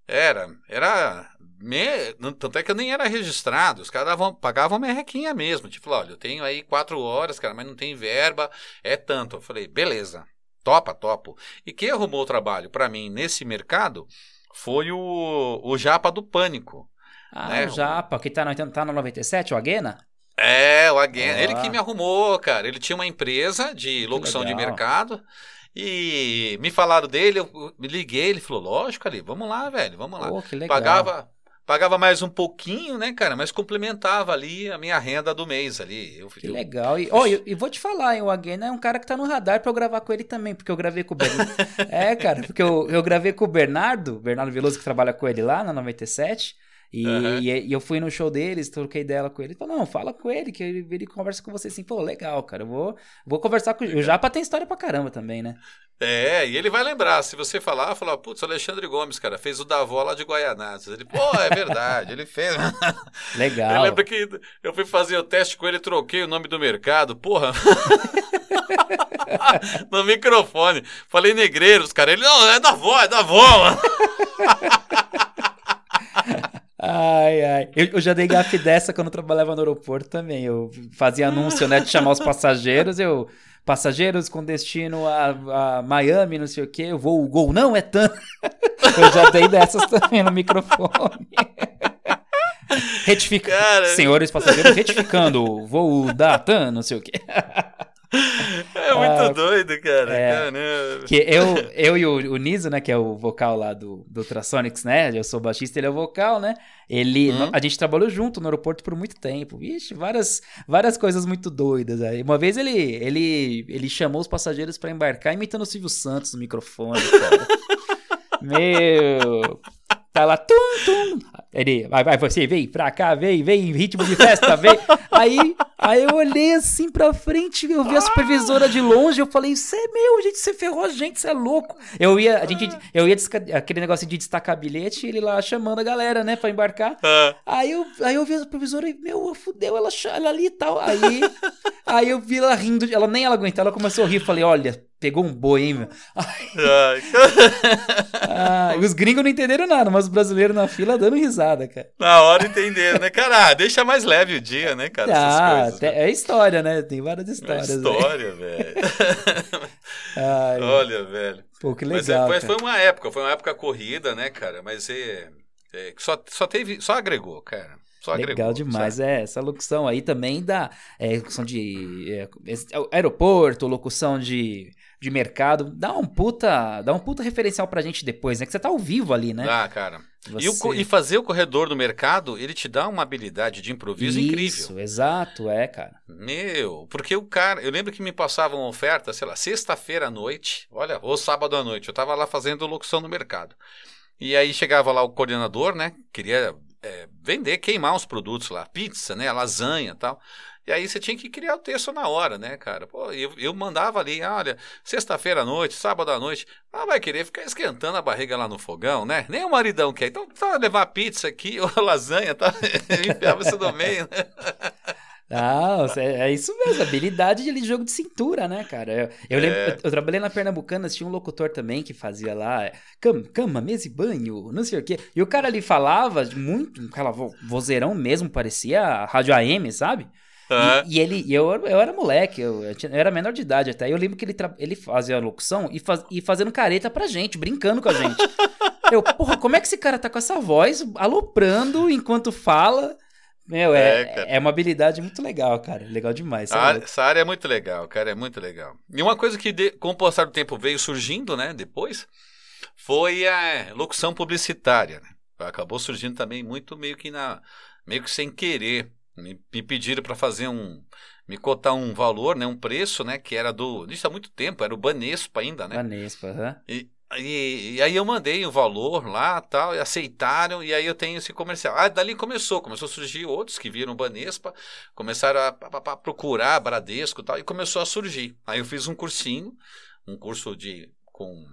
Speaker 2: Era, era. Me... Tanto é que eu nem era registrado. Os caras davam, pagavam merrequinha mesmo. Tipo, olha, eu tenho aí quatro horas, cara, mas não tem verba, é tanto. Eu falei, beleza, topa, topo. E quem arrumou o trabalho para mim nesse mercado foi o, o Japa do Pânico.
Speaker 1: Ah, né? o Japa, que tá no, tá no 97, o Aguena?
Speaker 2: É, o Aguena. Ele que me arrumou, cara. Ele tinha uma empresa de locução de mercado. E me falaram dele, eu me liguei, ele falou, lógico ali, vamos lá, velho, vamos lá. Pagava, pagava mais um pouquinho, né, cara, mas complementava ali a minha renda do mês ali. Eu,
Speaker 1: que eu, legal. E, oh, e, vou te falar, hein, o Aguena é um cara que tá no radar pra eu gravar com ele também, porque eu gravei com o Bernardo. é, cara, porque eu, eu gravei com o Bernardo, Bernardo Veloso, que trabalha com ele lá na 97. E, uhum. e, eu fui no show deles, troquei dela com ele. Ele falou, não, fala com ele, que ele, ele conversa com você assim. Falou, legal, cara, eu vou, vou conversar com ele. O Japa tem história pra caramba também, né?
Speaker 2: É, e ele vai lembrar. Se você falar, falar, putz, Alexandre Gomes, cara, fez o Davó lá de Guaianazes. Ele, pô, é verdade, ele fez.
Speaker 1: Legal.
Speaker 2: Eu lembro que eu fui fazer o teste com ele, troquei o nome do mercado, porra. no microfone. Falei negreiros, cara. Ele, não, é da avó, é da avó, mano.
Speaker 1: Ai, ai. Eu, eu, já dei gafe dessa quando eu trabalhava no aeroporto também. Eu fazia anúncio, né, de chamar os passageiros. Eu, passageiros com destino a, a Miami, não sei o quê. O voo, o gol não é tanto. eu já dei dessas também no microfone. Retifica... Senhores passageiros, retificando, voo da TAM, não sei o quê.
Speaker 2: É muito ah, doido, cara. É, Caramba.
Speaker 1: Que eu, eu e o, o Niso, né, que é o vocal lá do, do Ultrasonics, né? Eu sou baixista, ele é o vocal, né? Ele, hum? a gente trabalhou junto no aeroporto por muito tempo. Vixe, várias, várias coisas muito doidas. Aí. Uma vez ele, ele, ele chamou os passageiros para embarcar imitando o Silvio Santos no microfone, cara. Meu, Tá lá, tum, tum. Ele, vai, vai, você, vem pra cá, vem, vem, ritmo de festa, vem. Aí, aí eu olhei assim pra frente, eu vi a supervisora de longe, eu falei, você é meu, gente, você ferrou a gente, você é louco. Eu ia, a gente, eu ia, aquele negócio de destacar bilhete, ele lá chamando a galera, né, pra embarcar. Ah. Aí, eu, aí eu vi a supervisora e, meu, fudeu, ela, ela ali e tal. Aí, aí eu vi ela rindo, ela nem ela aguentou, ela começou a rir, falei, olha, pegou um boi, hein, meu? ah, os gringos não entenderam nada, mas os brasileiros na fila dando risada, cara.
Speaker 2: Na hora entenderam, né, cara? Ah, deixa mais leve o dia, né, cara?
Speaker 1: Ah, coisas, né? é história, né? Tem várias histórias. É
Speaker 2: história, velho. Olha, velho.
Speaker 1: Pô, que legal.
Speaker 2: Mas, é, foi uma época, foi uma época corrida, né, cara? Mas é, é só, só teve, só agregou, cara. Só
Speaker 1: Legal
Speaker 2: agregou,
Speaker 1: demais, sabe? é. Essa locução aí também dá. É, locução de é, aeroporto, locução de de mercado. Dá um puta, dá um puta referencial pra gente depois, né? Que você tá ao vivo ali, né?
Speaker 2: Ah, cara. Você... E, o, e, fazer o corredor do mercado, ele te dá uma habilidade de improviso
Speaker 1: Isso,
Speaker 2: incrível.
Speaker 1: Isso, exato, é, cara.
Speaker 2: Meu, porque o cara, eu lembro que me passavam uma oferta, sei lá, sexta-feira à noite, olha, ou sábado à noite, eu tava lá fazendo locução no mercado. E aí chegava lá o coordenador, né? Queria é, vender, queimar os produtos lá, pizza, né? Lasanha e tal. E aí você tinha que criar o texto na hora, né, cara? Pô, eu, eu mandava ali, olha, sexta-feira à noite, sábado à noite, ah, vai querer ficar esquentando a barriga lá no fogão, né? Nem o maridão quer. Então, tá, levar pizza aqui, ou lasanha, tá? Enfiava isso no meio, né?
Speaker 1: Não, é isso mesmo, habilidade de jogo de cintura, né, cara? Eu, eu, lembro, é. eu, eu, trabalhei na Pernambucana, tinha um locutor também que fazia lá cama, cama, mesa e banho, não sei o quê. E o cara ali falava muito, aquela vozeirão mesmo, parecia rádio AM, sabe? Uhum. E, e, ele, eu, eu era moleque, eu, eu, tinha, eu, era menor de idade até. Eu lembro que ele, ele fazia a locução e, faz, e fazendo careta pra gente, brincando com a gente. eu, porra, como é que esse cara tá com essa voz, aloprando enquanto fala? Meu, é, é, é, uma habilidade muito legal, cara. Legal demais.
Speaker 2: A, essa área é muito legal, cara. É muito legal. E uma coisa que, de, com o passar do tempo, veio surgindo, né, depois, foi a locução publicitária. Né? Acabou surgindo também muito meio que na meio que sem querer. Me, me pediram para fazer um. Me cotar um valor, né? Um preço, né? Que era do. Isso há muito tempo, era o Banespa ainda, né?
Speaker 1: Banespa, aham. Uhum.
Speaker 2: E, e, e, aí eu mandei o valor lá tal, e aceitaram, e aí eu tenho esse comercial. Ah, dali começou, começou a surgir outros que viram o Banespa, começaram a, a, a procurar Bradesco e tal, e começou a surgir. Aí eu fiz um cursinho, um curso de com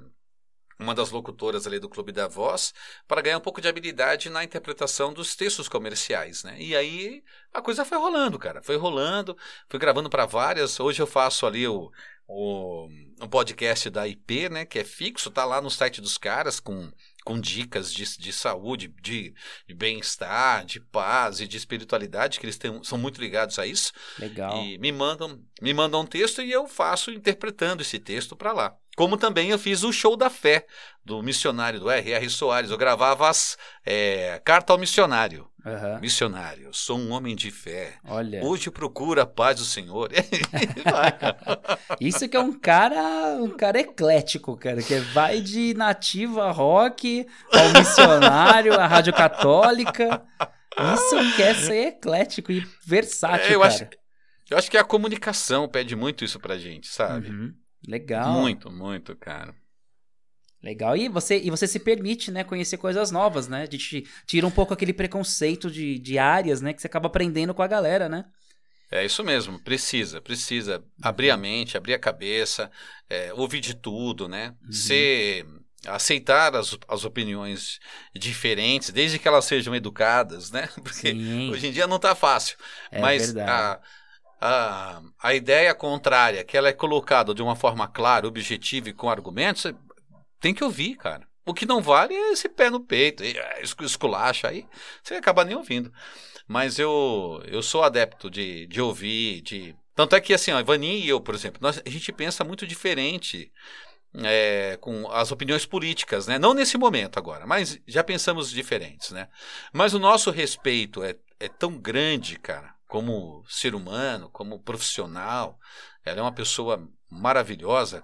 Speaker 2: uma das locutoras ali do Clube da Voz, para ganhar um pouco de habilidade na interpretação dos textos comerciais, né? E aí a coisa foi rolando, cara, foi rolando, fui gravando para várias. Hoje eu faço ali o, o um podcast da IP, né, que é fixo, tá lá no site dos caras com com dicas de, de saúde, de, de bem-estar, de paz e de espiritualidade, que eles têm, são muito ligados a isso.
Speaker 1: Legal.
Speaker 2: E me mandam, me mandam um texto e eu faço interpretando esse texto para lá. Como também eu fiz o show da fé do missionário do R.R. Soares. Eu gravava as é, carta ao missionário.
Speaker 1: Uhum.
Speaker 2: Missionário, sou um homem de fé.
Speaker 1: Olha.
Speaker 2: Hoje procura a paz do Senhor.
Speaker 1: Isso que é um cara, um cara eclético, cara, que vai de nativa rock ao missionário, à rádio católica. Isso quer ser eclético e versátil,
Speaker 2: É, eu,
Speaker 1: cara.
Speaker 2: acho, eu acho que a comunicação pede muito isso pra gente, sabe?
Speaker 1: Uhum. Legal.
Speaker 2: Muito, muito, cara.
Speaker 1: Legal. E você, e você se permite, né, conhecer coisas novas, né? De te, tira um pouco aquele preconceito de, de áreas, né? Que você acaba aprendendo com a galera, né?
Speaker 2: É isso mesmo, precisa, precisa abrir a mente, abrir a cabeça, é, ouvir de tudo, né?
Speaker 1: Uhum.
Speaker 2: Ser, aceitar as, as opiniões diferentes, desde que elas sejam educadas, né? Porque
Speaker 1: Sim,
Speaker 2: hoje em dia não tá fácil.
Speaker 1: é
Speaker 2: mas
Speaker 1: verdade.
Speaker 2: a, a, a ideia contrária, que ela é colocada de uma forma clara, objetiva e com argumentos, tem que ouvir, cara. O que não vale é esse pé no peito, é, escu- esculacha aí, você acaba nem ouvindo. Mas eu, eu sou adepto de, de ouvir, de... Tanto é que, assim, ó, Ivani e eu, por exemplo, nós, a gente pensa muito diferente é, com as opiniões políticas, né? Não nesse momento agora, mas já pensamos diferentes, né? Mas o nosso respeito é, é tão grande, cara, como ser humano, como profissional. Ela é uma pessoa maravilhosa.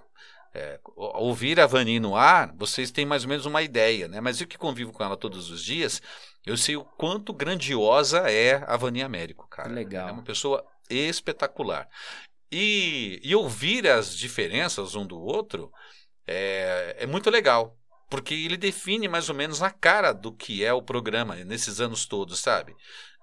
Speaker 2: É, ao ouvir a Vani no ar, vocês têm mais ou menos uma ideia, né? Mas eu que convivo com ela todos os dias, eu sei o quanto grandiosa é a Vani Américo, cara.
Speaker 1: Legal.
Speaker 2: É uma pessoa espetacular. E, e ouvir as diferenças um do outro é, é muito legal. Porque ele define mais ou menos a cara do que é o programa nesses anos todos, sabe?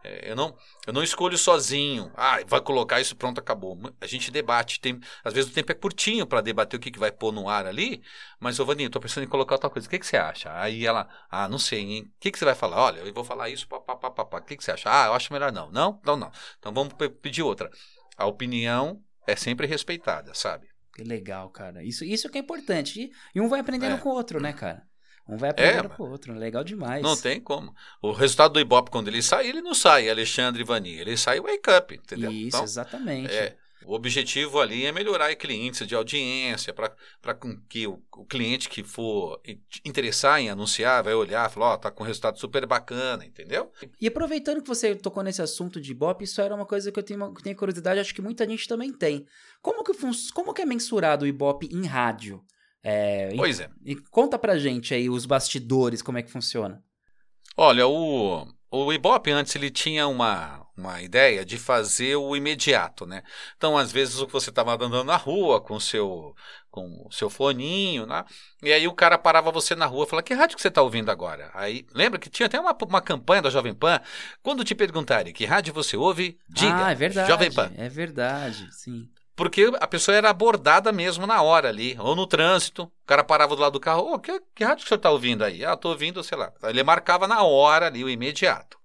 Speaker 2: É, eu, não, eu não escolho sozinho. Ah, vai colocar isso, pronto, acabou. A gente debate. Tem, às vezes o tempo é curtinho para debater o que, que vai pôr no ar ali. Mas, ô Vaninho, tô pensando em colocar outra coisa. O que, que você acha? Aí ela, ah, não sei, hein? O que, que você vai falar? Olha, eu vou falar isso, papapá, papá. O que, que você acha? Ah, eu acho melhor não. Não? Então não. Então vamos pe- pedir outra. A opinião é sempre respeitada, sabe?
Speaker 1: Que legal, cara. Isso, isso que é importante. E, e um vai aprendendo
Speaker 2: É.
Speaker 1: com o outro, né, cara? Um vai
Speaker 2: mas-
Speaker 1: com o outro. Legal demais.
Speaker 2: Não tem como. O resultado do Ibope, quando ele sai, ele não sai Alexandre Vani. Ele sai Wake Up, entendeu?
Speaker 1: Isso,
Speaker 2: Então,
Speaker 1: exatamente.
Speaker 2: É, o objetivo ali é melhorar aquele índice de audiência, para que o, o cliente que for in- interessar em anunciar vai olhar e falar, ó, tá com um resultado super bacana, entendeu?
Speaker 1: E aproveitando que você tocou nesse assunto de Ibope, isso era uma coisa que eu tenho, que tenho curiosidade, acho que muita gente também tem. Como que, como que é mensurado o Ibope em rádio? É, e-
Speaker 2: Pois é.
Speaker 1: e conta pra gente aí os bastidores, como é que funciona.
Speaker 2: Olha, o, o Ibope antes ele tinha uma, uma ideia de fazer o imediato, né? Então, às vezes, o que você estava andando na rua com o seu, com o seu foninho, né? E aí o cara parava você na rua e falava, que rádio que você está ouvindo agora? Aí, lembra que tinha até uma, uma campanha da Jovem Pan, quando te perguntarem que rádio você ouve, diga,
Speaker 1: ah, é verdade.
Speaker 2: Jovem Pan.
Speaker 1: É verdade, sim.
Speaker 2: Porque a pessoa era abordada mesmo na hora ali, ou no trânsito. O cara parava do lado do carro, ô, que, que rádio que o senhor está ouvindo aí? Ah, estou ouvindo, sei lá. Ele marcava na hora ali, o imediato.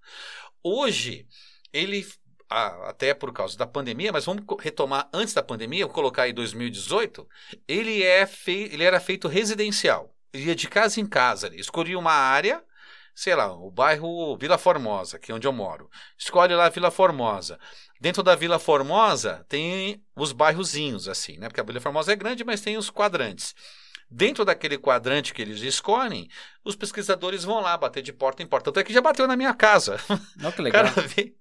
Speaker 2: Hoje, ele, até por causa da pandemia, mas vamos retomar antes da pandemia, vou colocar aí 2018, ele, é fei, ele era feito residencial. Ele ia de casa em casa ali, escolhia uma área, sei lá, o bairro Vila Formosa, que é onde eu moro. Escolhe lá Vila Formosa. Dentro da Vila Formosa tem os bairrozinhos, assim, né? Porque a Vila Formosa é grande, mas tem os quadrantes. Dentro daquele quadrante que eles escolhem, os pesquisadores vão lá bater de porta em porta. Tanto é que já bateu na minha casa.
Speaker 1: Olha que
Speaker 2: O
Speaker 1: legal.
Speaker 2: cara, veio,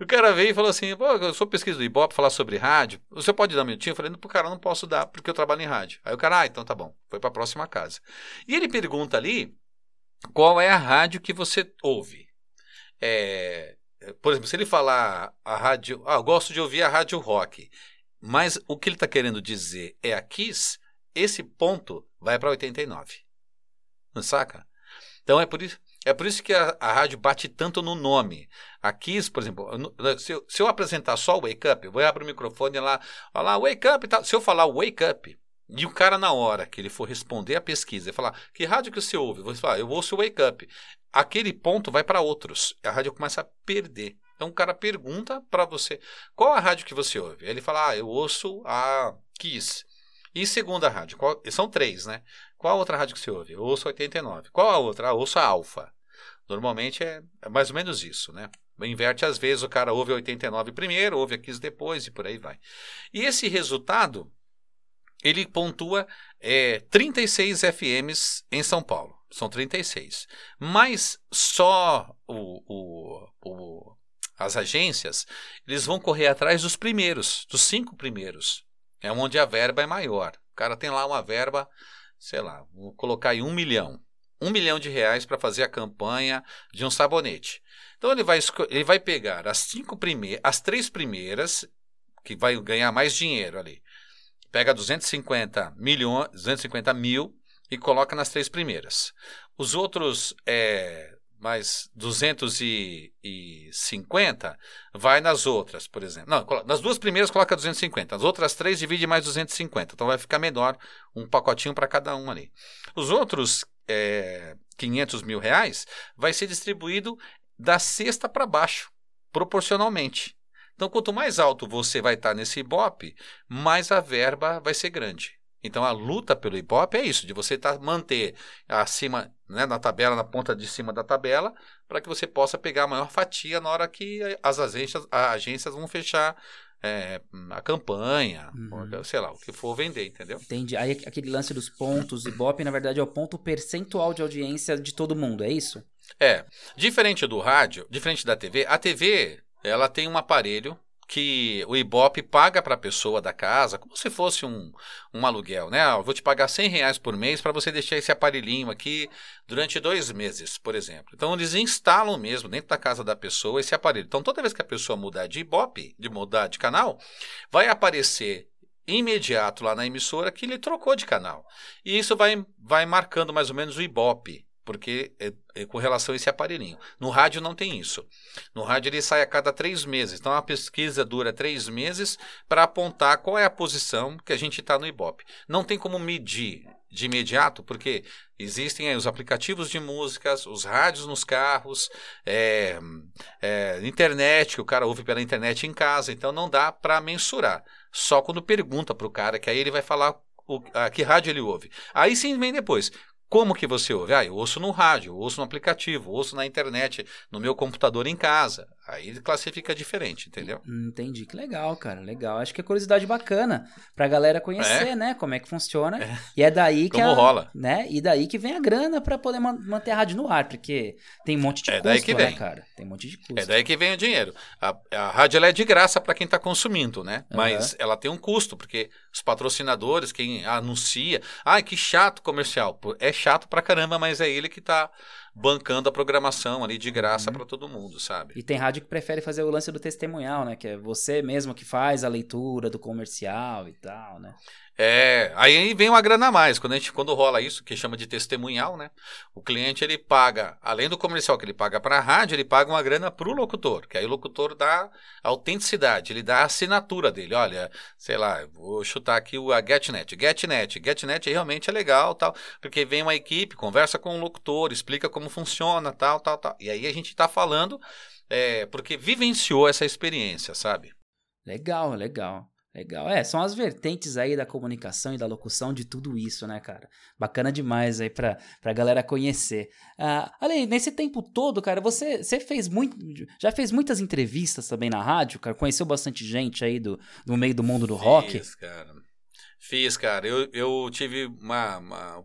Speaker 2: o cara veio e falou assim: Pô, eu sou pesquisa do Ibope, falar sobre rádio. Você pode dar um minutinho? Eu falei: Pro cara, não posso dar, porque eu trabalho em rádio. Aí o cara, ah, então tá bom. Foi para a próxima casa. E ele pergunta ali qual é a rádio que você ouve. É, por exemplo, se ele falar a rádio. Ah, eu gosto de ouvir a rádio rock. Mas o que ele está querendo dizer é a Kiss, esse ponto vai para 89. Não saca? Então é por isso. É por isso que a, a rádio bate tanto no nome. A Kiss, por exemplo, se eu, se eu apresentar só o Wake Up, eu vou abrir o microfone lá, olha lá, Wake Up e tal. Se eu falar Wake Up, e o cara na hora que ele for responder a pesquisa, falar, que rádio que você ouve? Eu vou falar, eu ouço o Wake Up. Aquele ponto vai para outros. A rádio começa a perder. Então o cara pergunta para você, qual a rádio que você ouve? Ele fala, ah, eu ouço a Kiss. E segunda rádio, qual, são três, né? Qual a outra rádio que você ouve? Eu ouço 89. Qual a outra? Ah, ouço a Alfa. Normalmente é, é mais ou menos isso, né? Inverte às vezes, o cara ouve 89 primeiro, ouve a 15 depois e por aí vai. E esse resultado, ele pontua é, 36 FMs em São Paulo. São 36. Mas só o, o, o, as agências, eles vão correr atrás dos primeiros, dos cinco primeiros. É onde a verba é maior. O cara tem lá uma verba, sei lá, vou colocar aí um milhão. Um milhão de reais para fazer a campanha de um sabonete. Então ele vai, ele vai pegar as cinco primeiras, as três primeiras, que vai ganhar mais dinheiro ali. Pega 250 milhões, 250 mil e coloca nas três primeiras. Os outros é, mais 250 vai nas outras, por exemplo. Não, nas duas primeiras coloca 250, as outras três divide mais 250, então vai ficar menor, um pacotinho para cada um ali. Os outros é, 500 mil reais vai ser distribuído da sexta para baixo, proporcionalmente. Então, quanto mais alto você vai estar nesse Ibope, mais a verba vai ser grande. Então, a luta pelo Ibope é isso, de você tá, manter acima, né, na tabela, na ponta de cima da tabela, para que você possa pegar a maior fatia na hora que as agências, as agências vão fechar é, a campanha, uhum. sei lá, o que for vender, entendeu?
Speaker 1: Entendi. Aí aquele lance dos pontos, Ibope, na verdade, é o ponto percentual de audiência de todo mundo, é isso?
Speaker 2: É. Diferente do rádio, diferente da TV, a TV, ela tem um aparelho que o Ibope paga para a pessoa da casa, como se fosse um, um aluguel, né? Ah, eu vou te pagar 100 reais por mês para você deixar esse aparelhinho aqui durante dois meses, por exemplo. Então, eles instalam mesmo dentro da casa da pessoa esse aparelho. Então, toda vez que a pessoa mudar de Ibope, de mudar de canal, vai aparecer imediato lá na emissora que ele trocou de canal. E isso vai, vai marcando mais ou menos o Ibope porque é, é, com relação a esse aparelhinho. No rádio não tem isso. No rádio ele sai a cada três meses. Então a pesquisa dura três meses para apontar qual é a posição que a gente está no Ibope. Não tem como medir de imediato, porque existem os aplicativos de músicas, os rádios nos carros, é, é, internet, que o cara ouve pela internet em casa, então não dá para mensurar. Só quando pergunta para o cara, que aí ele vai falar o, a que rádio ele ouve. Aí sim vem depois. Como que você ouve? Ah, eu ouço no rádio, eu ouço no aplicativo, ouço na internet, no meu computador em casa. Aí classifica diferente, entendeu?
Speaker 1: Entendi, que legal, cara, legal. Acho que é curiosidade bacana pra galera conhecer, é. né, como é que funciona. É. E é daí que
Speaker 2: como a, rola.
Speaker 1: né? E daí que vem a grana para poder manter a rádio no ar, porque tem um monte de é custo, daí que vem. né, cara? Tem um monte de custo.
Speaker 2: É daí que vem o dinheiro. A, a rádio é de graça para quem tá consumindo, né? Uhum. Mas ela tem um custo, porque os patrocinadores, quem anuncia, ai, que chato comercial. É chato pra caramba, mas é ele que tá bancando a programação ali de graça uhum. para todo mundo, sabe?
Speaker 1: E tem rádio que prefere fazer o lance do testemunhal, né? Que é você mesmo que faz a leitura do comercial e tal, né?
Speaker 2: É, aí vem uma grana a mais. Quando, a gente, quando rola isso, que chama de testemunhal, né? O cliente ele paga, além do comercial que ele paga para a rádio, ele paga uma grana para o locutor, que aí o locutor dá autenticidade, ele dá a assinatura dele. Olha, sei lá, vou chutar aqui o a GetNet. GetNet, GetNet realmente é legal, tal, porque vem uma equipe, conversa com o locutor, explica como funciona, tal, tal, tal. E aí a gente está falando é, porque vivenciou essa experiência, sabe?
Speaker 1: Legal, legal. Legal. É, são as vertentes aí da comunicação e da locução de tudo isso, né, cara? Bacana demais aí pra, pra galera conhecer. Ah, Ale, nesse tempo todo, cara, você, você fez muito. Já fez muitas entrevistas também na rádio, cara? Conheceu bastante gente aí do, do meio do mundo do
Speaker 2: Fiz,
Speaker 1: rock?
Speaker 2: Fiz, cara. Fiz, cara. Eu, eu tive uma, uma.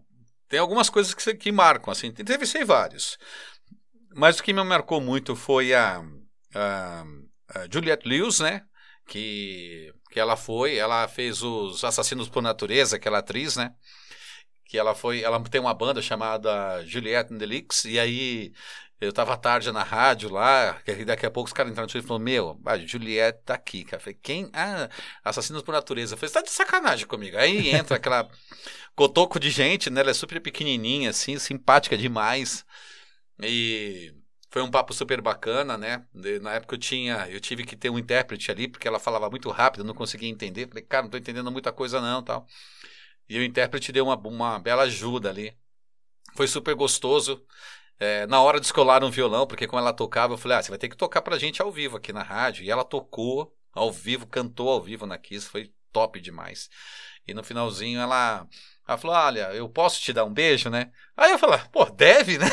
Speaker 2: Tem algumas coisas que, que marcam, assim. Entrevistei vários. Mas o que me marcou muito foi a, a, a Juliette Lewis, né? Que que ela foi, ela fez os Assassinos por Natureza, aquela atriz, né? Que ela foi, ela tem uma banda chamada Juliette and the Leaks, e aí eu tava tarde na rádio lá, que daqui a pouco os caras entraram no e falaram, meu, a Juliette tá aqui, cara. Eu falei, quem? Ah, Assassinos por Natureza. Eu falei, você tá de sacanagem comigo. Aí entra aquela cotoco de gente, né? Ela é super pequenininha, assim, simpática demais. E foi um papo super bacana, né? Na época eu tinha, eu tive que ter um intérprete ali, porque ela falava muito rápido, eu não conseguia entender. Falei, cara, não tô entendendo muita coisa não, tal. E o intérprete deu uma, uma bela ajuda ali. Foi super gostoso. É, na hora de escolar um violão, porque como ela tocava, eu falei, ah, você vai ter que tocar pra gente ao vivo aqui na rádio. E ela tocou ao vivo, cantou ao vivo na Kiss, foi top demais. E no finalzinho ela, ela falou: Olha, eu posso te dar um beijo, né? Aí eu falei: Pô, deve, né?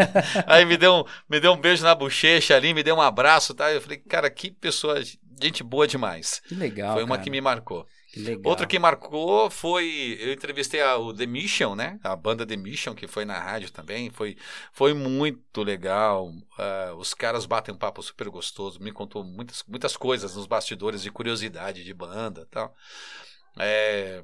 Speaker 2: Aí me deu, um, me deu um beijo na bochecha ali, me deu um abraço, tá? Eu falei: Cara, que pessoa, gente boa demais.
Speaker 1: Que legal.
Speaker 2: Foi uma
Speaker 1: cara.
Speaker 2: que me marcou.
Speaker 1: Legal.
Speaker 2: Outra que marcou foi. Eu entrevistei a, o The Mission, né? A banda The Mission, que foi na rádio também. Foi, foi muito legal. Uh, os caras batem um papo super gostoso. Me contou muitas, muitas coisas nos bastidores de curiosidade de banda e tal. É,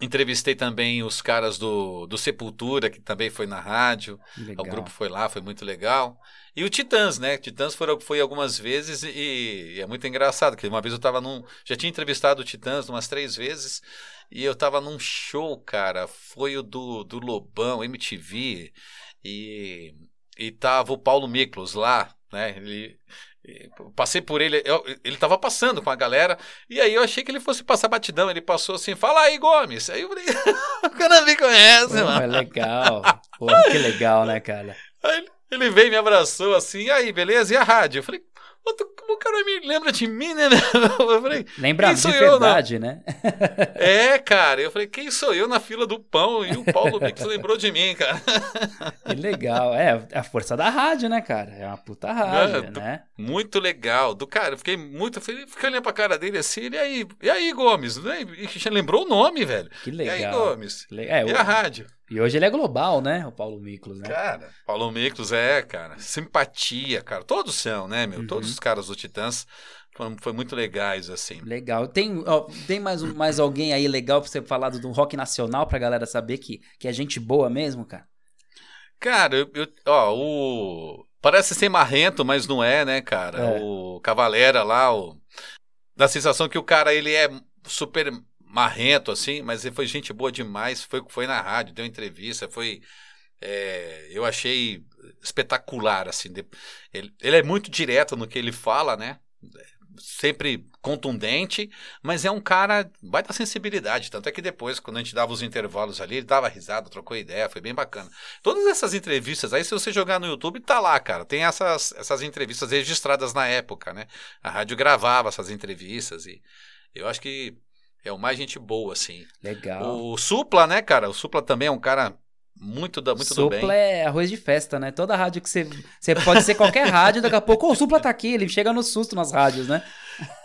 Speaker 2: entrevistei também os caras do, do Sepultura, que também foi na rádio.
Speaker 1: Legal.
Speaker 2: O grupo foi lá, foi muito legal. E o Titãs, né? Titãs foi, foi algumas vezes e, e, é muito engraçado, que uma vez eu tava num. Já tinha entrevistado o Titãs umas três vezes e eu tava num show, cara. Foi o do, do Lobão, MTV, e, e tava o Paulo Miklos lá, né? Ele, Passei por ele, eu, ele tava passando com a galera, e aí eu achei que ele fosse passar batidão. Ele passou assim, fala aí, Gomes. Aí eu falei, o cara me conhece,
Speaker 1: Pô,
Speaker 2: mano.
Speaker 1: É legal. Porra, que legal, né, cara?
Speaker 2: Aí ele veio, me abraçou assim, e aí, beleza? E a rádio? Eu falei, o cara me lembra de mim, né? Eu falei,
Speaker 1: lembra de verdade, eu, né?
Speaker 2: É, cara. Eu falei, quem sou eu na fila do pão? E o Paulo Mix lembrou de mim, cara.
Speaker 1: Que legal. É, a força da rádio, né, cara? É uma puta rádio, é, né?
Speaker 2: Muito legal. Do cara, eu fiquei muito. Fiquei olhando pra cara dele assim, e aí, e aí, Gomes? E lembrou o nome, velho.
Speaker 1: Que legal.
Speaker 2: E aí, Gomes?
Speaker 1: É,
Speaker 2: e a rádio?
Speaker 1: E hoje ele é global, né? O Paulo Miklos, né?
Speaker 2: Cara, Paulo Miklos é, cara. Simpatia, cara. Todos são, né, meu? Uhum. Todos os caras do Titãs foram, foi muito legais, assim.
Speaker 1: Legal. Tem, ó, tem mais, um, mais alguém aí legal pra você falar do, do rock nacional pra galera saber que, que é gente boa mesmo, cara?
Speaker 2: Cara, eu, eu, ó, o. Parece ser marrento, mas não é, né, cara? É. O Cavalera lá, o. Dá a sensação que o cara, ele é super marrento, assim, mas ele foi gente boa demais. Foi, foi na rádio, deu entrevista, foi. É, eu achei espetacular, assim. Ele, ele é muito direto no que ele fala, né? Sempre contundente, mas é um cara, vai da sensibilidade. Tanto é que depois, quando a gente dava os intervalos ali, ele dava risada, trocou ideia, foi bem bacana. Todas essas entrevistas aí, se você jogar no YouTube, tá lá, cara. Tem essas, essas entrevistas registradas na época, né? A rádio gravava essas entrevistas e eu acho que é o mais gente boa, assim.
Speaker 1: Legal.
Speaker 2: O Supla, né, cara? O Supla também é um cara muito, da, muito
Speaker 1: Supla do bem. é arroz de festa, né? Toda rádio que você. Você pode ser qualquer rádio, daqui a pouco, o Supla tá aqui, ele chega no susto nas rádios, né?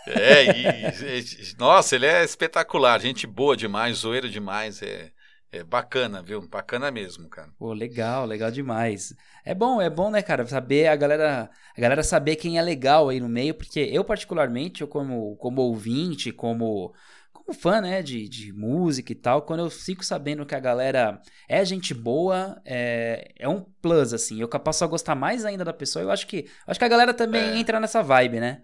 Speaker 2: É, e, e, nossa, ele é espetacular, gente boa demais, zoeiro demais, é, é bacana, viu? Bacana mesmo, cara.
Speaker 1: Pô, legal, legal demais. É bom, é bom, né, cara, saber a galera, a galera saber quem é legal aí no meio, porque eu particularmente, eu como, como ouvinte, como como fã, né, de, de música e tal, quando eu fico sabendo que a galera é gente boa, é, é um plus, assim. Eu passo a gostar mais ainda da pessoa. Eu acho que, acho que a galera também é. entra nessa vibe, né?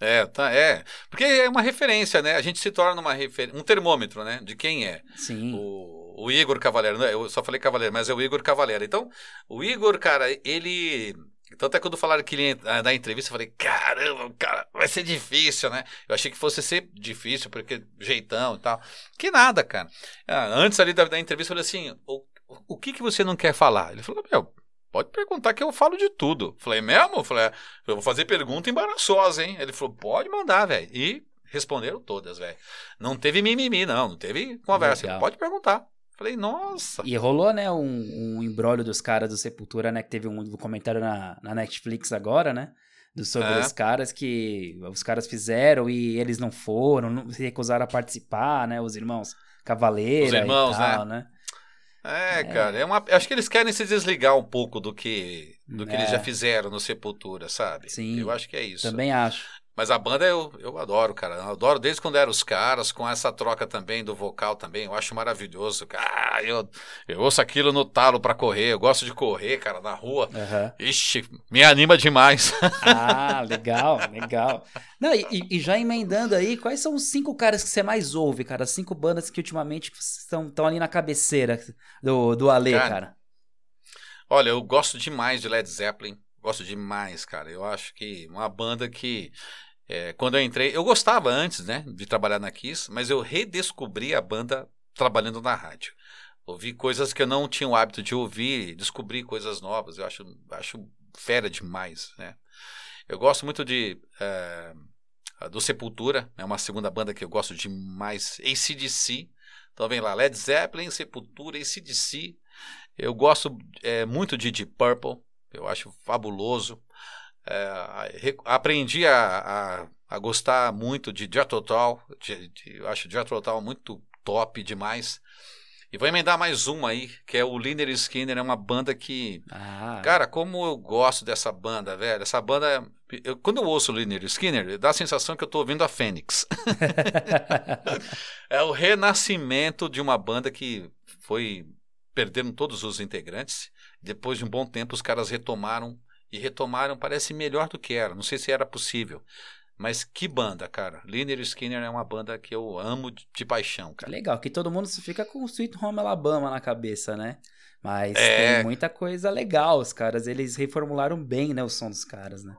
Speaker 2: É, tá, é. Porque é uma referência, né? A gente se torna uma refer... um termômetro, né? De quem é.
Speaker 1: Sim.
Speaker 2: O, o Igor Cavaleiro, eu só falei Cavaleiro, mas é o Igor Cavaleiro. Então, o Igor, cara, ele tanto é quando falaram que ele ia dar entrevista, eu falei, caramba, cara, vai ser difícil, né? Eu achei que fosse ser difícil, porque jeitão e tal. Que nada, cara. Ah, antes ali da, da entrevista, eu falei assim, o, o que, que você não quer falar? Ele falou, meu, pode perguntar que eu falo de tudo. Falei, mesmo? Falei, é, eu vou fazer pergunta embaraçosa, hein? Ele falou, pode mandar, velho. E responderam todas, velho. Não teve mimimi, não, não teve conversa. Pode perguntar. Falei, nossa.
Speaker 1: E rolou, né, um, um embrólio dos caras do Sepultura, né? Que teve um documentário na, na Netflix agora, né? Do, sobre é. os caras que os caras fizeram e eles não foram, não, se recusaram a participar, né? Os irmãos Cavaleira os irmãos, tal, né?
Speaker 2: né? É, é, cara, é uma, acho que eles querem se desligar um pouco do que do que é. eles já fizeram no Sepultura, sabe?
Speaker 1: Sim.
Speaker 2: Eu acho que é isso.
Speaker 1: Também acho.
Speaker 2: Mas a banda eu, eu adoro, cara. Eu adoro desde quando eram os caras, com essa troca também do vocal também. Eu acho maravilhoso. Ah, eu, eu ouço aquilo no talo para correr. Eu gosto de correr, cara, na rua.
Speaker 1: Uhum.
Speaker 2: Ixi, me anima demais.
Speaker 1: Ah, legal, legal. Não, e, e, já emendando aí, quais são os cinco caras que você mais ouve, cara? As cinco bandas que ultimamente estão, estão ali na cabeceira do, do Ale, cara, cara.
Speaker 2: Olha, eu gosto demais de Led Zeppelin. Gosto demais, cara. Eu acho que uma banda que é, quando eu entrei, eu gostava antes, né, de trabalhar na Kiss, mas eu redescobri a banda trabalhando na rádio. Ouvi coisas que eu não tinha o hábito de ouvir, descobri coisas novas. Eu acho, acho fera demais, né? Eu gosto muito de é, do Sepultura, é uma segunda banda que eu gosto demais, ACDC. Então vem lá, Led Zeppelin, Sepultura, ACDC. Eu gosto é, muito de Deep Purple, eu acho fabuloso. É, aprendi a, a, a, gostar muito de Jethro Tull, de, de, acho Jethro Tull muito top demais. E vou emendar mais uma aí, que é o Liner Skinner, é uma banda que. Ah. Cara, como eu gosto dessa banda, velho. Essa banda. Eu, quando eu ouço o Liner Skinner, dá a sensação que eu tô ouvindo a Fênix. é o renascimento de uma banda que foi. Perderam todos os integrantes. Depois de um bom tempo, os caras retomaram. E retomaram, parece melhor do que era. Não sei se era possível. Mas que banda, cara. Liner Skinner é uma banda que eu amo de, de paixão, cara.
Speaker 1: Legal, que todo mundo fica com Sweet Home Alabama na cabeça, né? Mas é... tem muita coisa legal, os caras, eles reformularam bem, né, o som dos caras, né?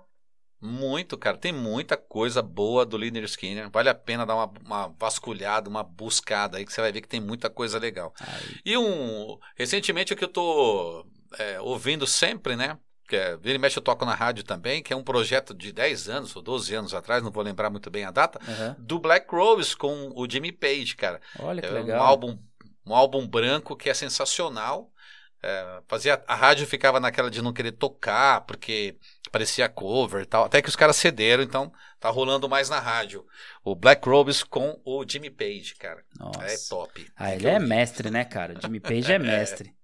Speaker 2: Muito, cara. Tem muita coisa boa do Liner Skinner. Vale a pena dar uma, uma, vasculhada, uma buscada aí, que você vai ver que tem muita coisa legal. E um. Recentemente, o que eu tô é, ouvindo sempre, né? Que é, Vira e Mexe eu toco na rádio também, que é um projeto de 10 anos ou 12 anos atrás, não vou lembrar muito bem a data, uhum. do Black Rose com o Jimmy Page, cara.
Speaker 1: Olha que
Speaker 2: é
Speaker 1: legal.
Speaker 2: Um álbum, um álbum branco que é sensacional. É, fazia a rádio ficava naquela de não querer tocar porque parecia cover e tal até que os caras cederam então tá rolando mais na rádio o Black Robes com o Jimmy Page cara Nossa. é top
Speaker 1: ah ele é mestre né cara Jimmy Page é mestre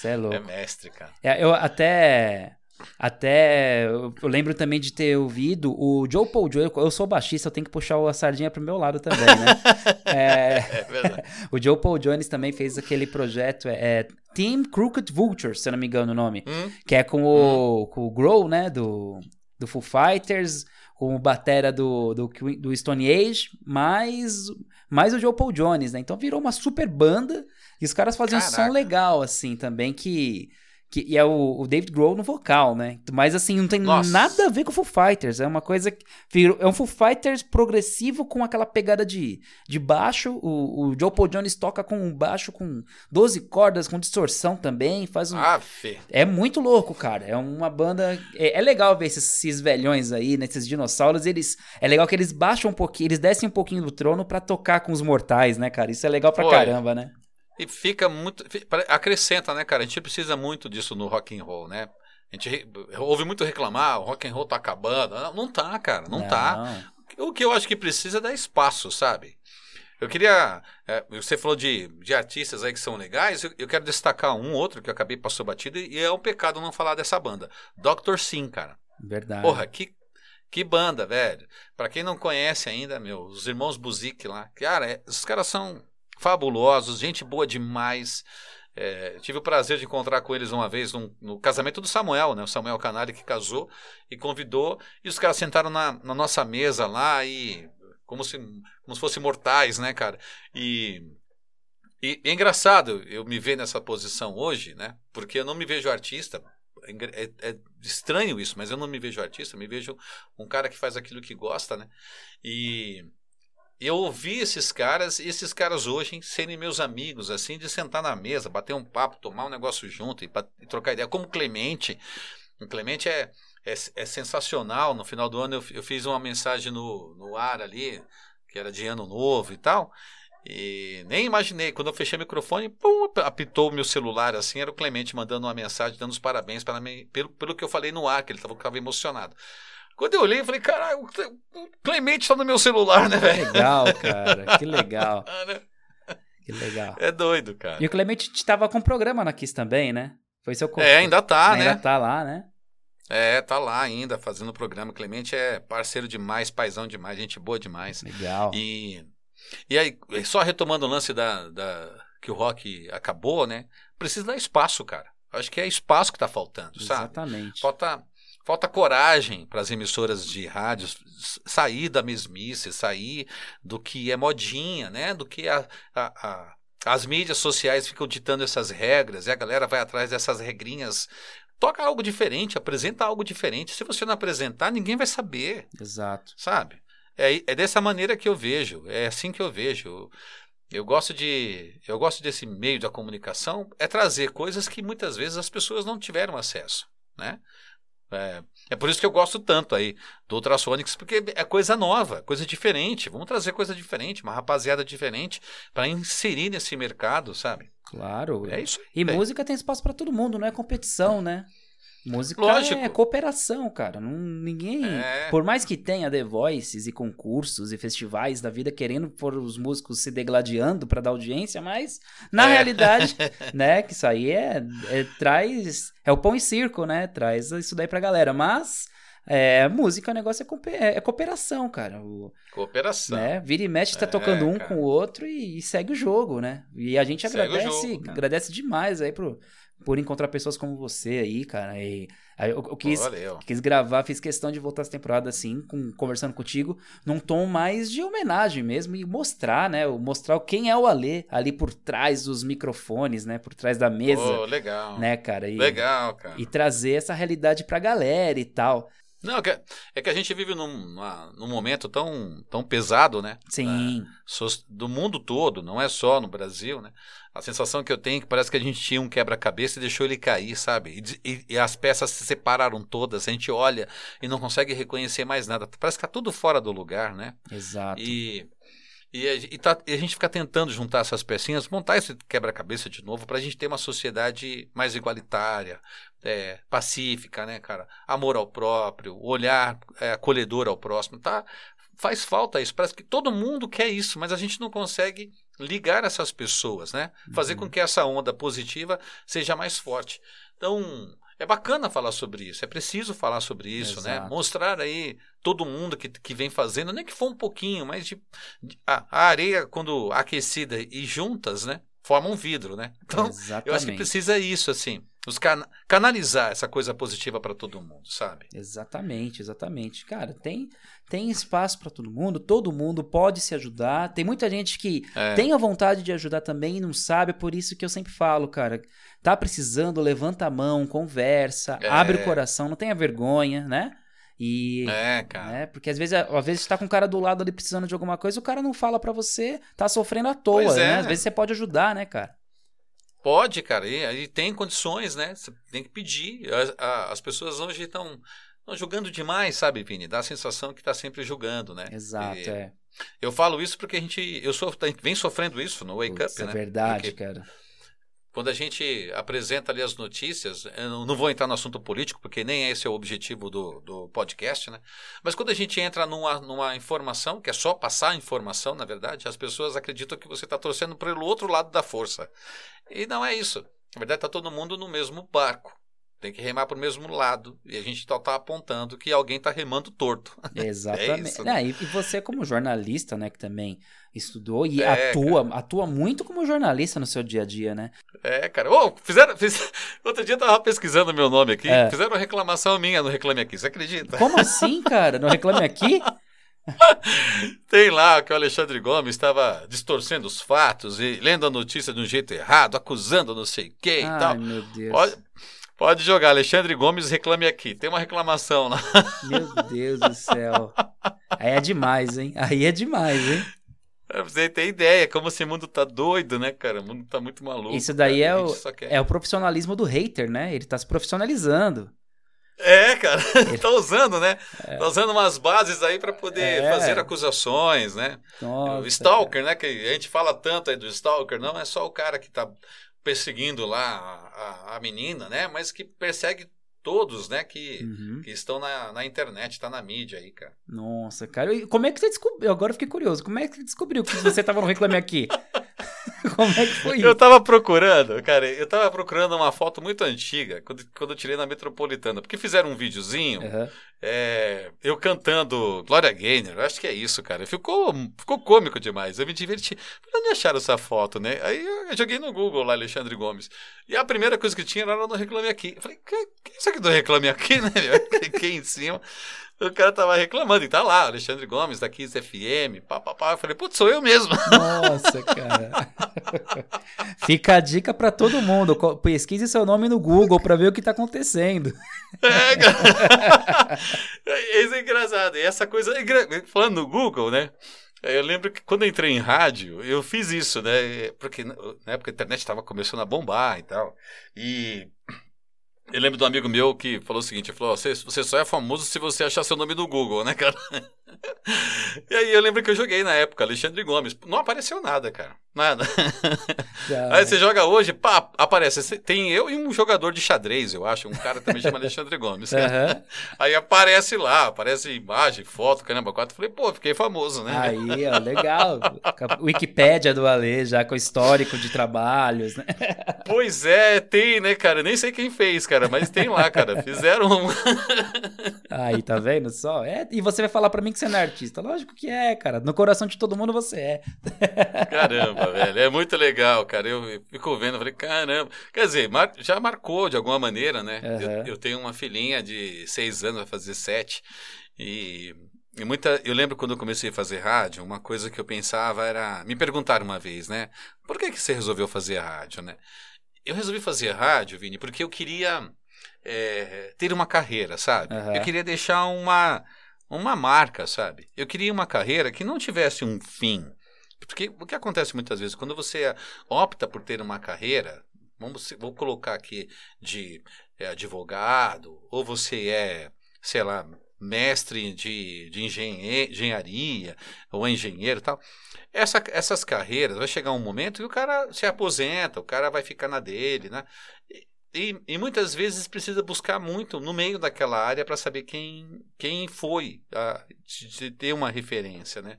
Speaker 1: você é louco.
Speaker 2: É mestre, cara.
Speaker 1: É, eu até. Até eu lembro também de ter ouvido o Joe Paul Jones. Eu sou baixista, eu tenho que puxar a sardinha pro meu lado também, né? é, é verdade. o Joe Paul Jones também fez aquele projeto, é, é Team Crooked Vulture, se eu não me engano o nome. Hum? Que é com o, hum. com o Grow, né? Do, do Foo Fighters, com o batera do, do, do Stone Age, mais, mais o Joe Paul Jones, né? Então virou uma super banda e os caras faziam Caraca. um som legal, assim, também, que que, e é o, o, David Grohl no vocal, né? Mas assim, não tem Nossa. nada a ver com o Foo Fighters. É uma coisa que. É um Foo Fighters progressivo com aquela pegada de, de baixo. O, o Joe Paul Jones toca com um baixo com 12 cordas, com distorção também. Faz um.
Speaker 2: Aff.
Speaker 1: É muito louco, cara. É uma banda. É, é legal ver esses, esses, velhões aí, nesses né? dinossauros. Eles. É legal que eles baixam um pouquinho, eles descem um pouquinho do trono para tocar com os mortais, né, cara? Isso é legal pra Foi. caramba, né?
Speaker 2: E fica muito. Acrescenta, né, cara? A gente precisa muito disso no rock and roll, né? A gente ouve muito reclamar, o rock and roll tá acabando. Não, não tá, cara, não, tá. não, tá. O que eu acho que precisa é dar espaço, sabe? Eu queria. É, você falou de, de artistas aí que são legais. Eu, eu, quero destacar um outro que eu acabei passou batido e é um pecado não falar dessa banda. Dr. Sim, cara.
Speaker 1: Verdade.
Speaker 2: Porra, que, que banda, velho. Para quem não conhece ainda, meu, os irmãos Buzik lá. Cara, é, os caras são fabulosos, gente boa demais. É, tive o prazer de encontrar com eles uma vez no casamento do Samuel, né? O Samuel Canari que casou e convidou. E os caras sentaram na, na nossa mesa lá e. Como se, como se fossem mortais, né, cara? E, e é engraçado eu me ver nessa posição hoje, né? Porque eu não me vejo artista. É, é, é estranho isso, mas eu não me vejo artista, me vejo um cara que faz aquilo que gosta, né? E eu ouvi esses caras, e esses caras hoje serem meus amigos, assim, de sentar na mesa, bater um papo, tomar um negócio junto e, e trocar ideia. Como Clemente. O Clemente é, é, é, sensacional. No final do ano eu, eu fiz uma mensagem no, no ar ali, que era de ano novo e tal. E nem imaginei, quando eu fechei o microfone, pum, apitou o meu celular assim, era o Clemente mandando uma mensagem, dando os parabéns para mim, pelo, pelo que eu falei no ar, que ele estava emocionado. Quando eu olhei, eu falei, caralho, o Clemente tá no meu celular, né, velho?
Speaker 1: Que legal, cara, que legal. Né? que legal.
Speaker 2: É doido, cara.
Speaker 1: E o Clemente estava com programa na Kiss também, né? Foi seu
Speaker 2: É, ainda tá,
Speaker 1: ainda
Speaker 2: né?
Speaker 1: Ainda tá lá, né?
Speaker 2: É, tá lá ainda fazendo o programa. Clemente é parceiro demais, paizão demais, gente boa demais.
Speaker 1: Legal.
Speaker 2: E, e aí, só retomando o lance da, da que o rock acabou, né? Precisa dar espaço, cara. Acho que é espaço que tá faltando, sabe?
Speaker 1: Exatamente.
Speaker 2: Falta Falta coragem para as emissoras de rádio sair da mesmice, sair do que é modinha, né? Do que a, a, a, as mídias sociais ficam ditando essas regras e a galera vai atrás dessas regrinhas. Toca algo diferente, apresenta algo diferente. Se você não apresentar, ninguém vai saber.
Speaker 1: Exato.
Speaker 2: Sabe? É, é dessa maneira que eu vejo, é assim que eu vejo. Eu, gosto de, eu gosto desse meio da comunicação, é trazer coisas que muitas vezes as pessoas não tiveram acesso, né? É, é por isso que eu gosto tanto aí do Ultrasonics, porque é coisa nova, coisa diferente. Vamos trazer coisa diferente, uma rapaziada diferente para inserir nesse mercado, sabe?
Speaker 1: Claro.
Speaker 2: É isso.
Speaker 1: E
Speaker 2: é.
Speaker 1: música tem espaço para todo mundo, não é competição, né? Música
Speaker 2: Lógico.
Speaker 1: é cooperação, cara. Não, ninguém.
Speaker 2: É.
Speaker 1: Por mais que tenha The Voices e concursos e festivais da vida querendo pôr os músicos se degladiando para dar audiência, mas na
Speaker 2: É.
Speaker 1: realidade, né, que isso aí é, é- traz é o pão e circo, né? Traz isso daí pra galera, mas é, música, o negócio é, é- é cooperação, cara. O,
Speaker 2: Cooperação.
Speaker 1: né? Vira e mexe, tá
Speaker 2: É,
Speaker 1: tocando um
Speaker 2: cara.
Speaker 1: com o outro e, e segue o jogo, né? E a gente
Speaker 2: Segue
Speaker 1: agradece,
Speaker 2: jogo,
Speaker 1: agradece demais aí pro, por encontrar pessoas como você aí, cara. E aí eu, eu quis,
Speaker 2: Valeu.
Speaker 1: quis gravar, fiz questão de voltar essa temporada assim, com, conversando contigo, num tom mais de homenagem mesmo e mostrar, né? Mostrar quem é o Alê ali por trás dos microfones, né? Por trás da mesa,
Speaker 2: Pô, legal.
Speaker 1: né, cara? E,
Speaker 2: Legal, cara.
Speaker 1: e trazer essa realidade pra galera e tal.
Speaker 2: Não, é que- é que a gente vive num, num momento tão, tão pesado, né?
Speaker 1: Sim,
Speaker 2: Sos- Do mundo todo, não é só no Brasil, né? A sensação que eu tenho é que parece que a gente tinha um quebra-cabeça e deixou ele cair, sabe? E, e- e as peças se separaram todas, a gente olha e não consegue reconhecer mais nada. Parece que tá tudo fora do lugar, né?
Speaker 1: exato.
Speaker 2: E, e, a, e tá- e a gente fica tentando juntar essas pecinhas, montar esse quebra-cabeça de novo para a gente ter uma sociedade mais igualitária, é, pacífica, né, cara? Amor ao próprio, olhar é, acolhedor ao próximo, tá? Faz falta isso. Parece que todo mundo quer isso, mas a gente não consegue ligar essas pessoas, né? Fazer
Speaker 1: Uhum.
Speaker 2: com que essa onda positiva seja mais forte. Então, é bacana falar sobre isso, é preciso falar sobre isso, né?
Speaker 1: Exato.
Speaker 2: Mostrar aí todo mundo que, que vem fazendo, nem que for um pouquinho, mas de, de- a, a areia, quando aquecida e juntas, né? Formam um vidro, né? Então,
Speaker 1: Exatamente.
Speaker 2: eu acho que precisa isso, assim. Os cana- canalizar essa coisa positiva para todo mundo, sabe?
Speaker 1: Exatamente, exatamente. Cara, tem, tem espaço pra todo mundo, todo mundo pode se ajudar. Tem muita gente que
Speaker 2: É.
Speaker 1: tem a vontade de ajudar também e não sabe, é por isso que eu sempre falo, cara. Tá precisando, levanta a mão, conversa,
Speaker 2: É.
Speaker 1: abre o coração, não tenha vergonha, né? E.
Speaker 2: É, cara.
Speaker 1: né, Porque às vezes, às vezes tá com o cara do lado ali precisando de alguma coisa, o cara não fala pra você, tá sofrendo à toa,
Speaker 2: Pois é.
Speaker 1: né? Às vezes você pode ajudar, né, cara?
Speaker 2: Pode, cara, e, e tem condições, né? Você tem que pedir. As, a- as pessoas hoje estão julgando demais, sabe, Vini? Dá a sensação que está sempre julgando, né?
Speaker 1: Exato,
Speaker 2: E
Speaker 1: é.
Speaker 2: Eu falo isso porque a gente. Eu sou, vem sofrendo isso no Wake Up,
Speaker 1: é
Speaker 2: né?
Speaker 1: verdade,
Speaker 2: Porque
Speaker 1: cara.
Speaker 2: Quando a gente apresenta ali as notícias, eu não- vou entrar no assunto político, porque nem esse é o objetivo do, do podcast, né? Mas quando a gente entra numa, numa informação, que é só passar a informação, na verdade, as pessoas acreditam que você está torcendo pelo outro lado da força. E não é isso. Na verdade, está todo mundo no mesmo barco. Tem que remar para o mesmo lado. E a gente está apontando que alguém está remando torto.
Speaker 1: Exatamente.
Speaker 2: isso,
Speaker 1: Né, e, e você, como jornalista, né, que também estudou e
Speaker 2: É,
Speaker 1: atua, atua muito como jornalista no seu dia a dia, né?
Speaker 2: É, cara. Ô, fizeram. fiz- Outro dia eu tava pesquisando meu nome aqui.
Speaker 1: É.
Speaker 2: Fizeram uma reclamação minha no Reclame Aqui. Você acredita?
Speaker 1: Como assim, cara? Não reclame aqui?
Speaker 2: Tem lá que o Alexandre Gomes estava distorcendo os fatos e lendo a notícia de um jeito errado, acusando não sei quem e
Speaker 1: Ai,
Speaker 2: tal.
Speaker 1: meu Deus.
Speaker 2: Pode, pode jogar, Alexandre Gomes reclame aqui. Tem uma reclamação lá.
Speaker 1: Meu Deus do céu. Aí é demais, hein? Aí é demais, hein?
Speaker 2: Pra você ter ideia, como esse mundo tá doido, né, cara? O mundo tá muito maluco.
Speaker 1: Isso daí
Speaker 2: cara.
Speaker 1: é o- É o profissionalismo do hater, né? Ele tá se profissionalizando.
Speaker 2: É, cara, tá usando, né? Tá usando umas bases aí pra poder
Speaker 1: É.
Speaker 2: fazer acusações, né?
Speaker 1: Nossa,
Speaker 2: o Stalker, né? Que a gente fala tanto aí do Stalker, não é só o cara que tá perseguindo lá a, a, a menina, né? Mas que persegue todos, né? Que,
Speaker 1: Uhum.
Speaker 2: que estão na, na internet, tá na mídia aí, cara.
Speaker 1: Nossa, cara. E como é que você descobriu? Agora eu fiquei curioso. Como é que você descobriu que você tava no Reclame Aqui? como é que foi
Speaker 2: Eu
Speaker 1: isso?
Speaker 2: tava procurando, cara, eu tava procurando uma foto muito antiga, quando, quando eu tirei na Metropolitana, porque fizeram um videozinho,
Speaker 1: Aham.
Speaker 2: é, eu cantando Gloria Gaynor, eu acho que é isso, cara. Ficou, ficou cômico demais, eu me diverti. Falei, Onde acharam essa foto, né? Aí eu joguei no Google lá, Alexandre Gomes. E a primeira coisa que tinha era no Reclame Aqui. Eu falei, que, que é isso aqui do Reclame Aqui, né? Eu cliquei em cima, o cara tava reclamando, e tá lá, Alexandre Gomes, da Kiss FM, papapá. Eu falei, putz, sou eu mesmo.
Speaker 1: Nossa, cara. Fica a dica pra todo mundo. Pesquise seu nome no Google pra ver o que tá acontecendo.
Speaker 2: É, cara. Isso é engraçado. E essa coisa. Falando no Google, né? Eu lembro que quando eu entrei em rádio, eu fiz isso, né? Porque na época a internet estava começando a bombar e tal. E Eu lembro de um amigo meu que falou o seguinte: falou, você, você só é famoso se você achar seu nome no Google, né, cara? E aí eu lembro que eu joguei na época, Alexandre Gomes. Não apareceu nada, cara. Nada. aí você joga hoje, pá, aparece. Tem eu e um jogador de xadrez, eu acho. Um cara também chama Alexandre Gomes. Uhum. Aí aparece lá, aparece imagem, foto, caramba, quatro. Falei, pô, fiquei famoso, né?
Speaker 1: Aí, ó, legal. Wikipédia do Ale, já com histórico de trabalhos, né?
Speaker 2: Pois é, tem, né, cara? Nem sei quem fez, cara, mas tem lá, cara. Fizeram um.
Speaker 1: Aí, tá vendo só? É, e você vai falar para mim que você não é artista. Lógico que é, cara. No coração de todo mundo você é.
Speaker 2: Caramba, velho. É muito legal, cara. Eu fico vendo, falei, caramba. Quer dizer, já marcou de alguma maneira, né? Uhum. Eu, eu, tenho uma filhinha de seis anos, vai fazer sete. E, e muita. Eu lembro quando eu comecei a fazer rádio, uma coisa que eu pensava era. Me perguntaram uma vez, né? Por que, que você resolveu fazer rádio, né? Eu resolvi fazer rádio, Vini, porque eu queria é, ter uma carreira, sabe? Uhum. Eu queria deixar uma uma marca, sabe? Eu queria uma carreira que não tivesse um fim. Porque o que acontece muitas vezes, quando você opta por ter uma carreira, vamos, vou colocar aqui de é, advogado, ou você é, sei lá, mestre de, de engenharia, ou engenheiro tal. Essa, essas carreiras, vai chegar um momento que o cara se aposenta, o cara vai ficar na dele, né? E, e, muitas vezes precisa buscar muito no meio daquela área para saber quem, quem foi, a, de ter uma referência, né?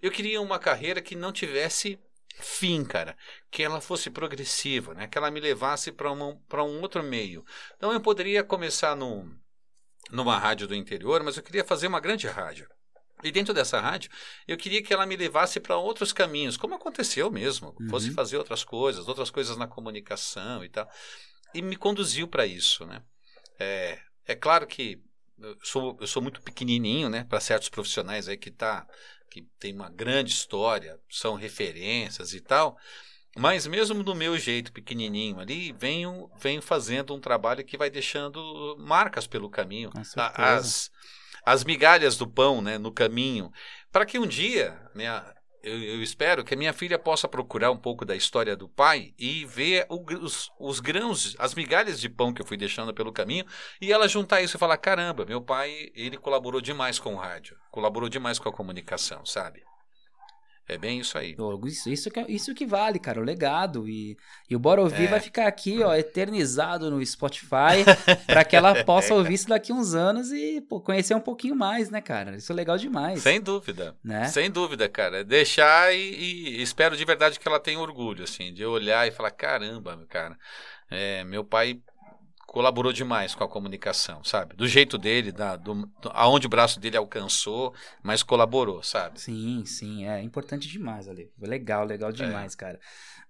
Speaker 2: Eu queria uma carreira que não tivesse fim, cara, que ela fosse progressiva, né? Que ela me levasse para um, um outro meio. Então eu poderia começar no, numa rádio do interior, mas eu queria fazer uma grande rádio. E dentro dessa rádio, eu queria que ela me levasse para outros caminhos, como aconteceu mesmo, uhum. fosse fazer outras coisas, outras coisas na comunicação e tal e me conduziu para isso, né? É, é claro que eu sou, eu sou muito pequenininho, né? Para certos profissionais aí que tá que tem uma grande história, são referências e tal. Mas mesmo do meu jeito pequenininho ali, venho, venho fazendo um trabalho que vai deixando marcas pelo caminho. As, as migalhas do pão né, no caminho. Para que um dia minha, eu, eu, espero que a minha filha possa procurar um pouco da história do pai e ver o, os, os, grãos, as migalhas de pão que eu fui deixando pelo caminho e ela juntar isso e falar: caramba, meu pai, ele colaborou demais com o rádio, colaborou demais com a comunicação, sabe? É bem isso aí.
Speaker 1: Isso, isso, que, é, isso que vale, cara, o legado. E, e o Bora Ouvir é. vai ficar aqui, ó, eternizado no Spotify, para que ela possa ouvir isso daqui uns anos e pô, conhecer um pouquinho mais, né, cara? Isso é legal demais.
Speaker 2: Sem dúvida. Né? Sem dúvida, cara. Deixar e, e espero de verdade que ela tenha orgulho, assim, de olhar e falar: caramba, cara, é, meu pai colaborou demais com a comunicação, sabe? Do jeito dele, da, do, aonde o braço dele alcançou, mas colaborou, sabe?
Speaker 1: Sim, sim, é importante demais, Ale. Legal, legal é. demais, é. cara.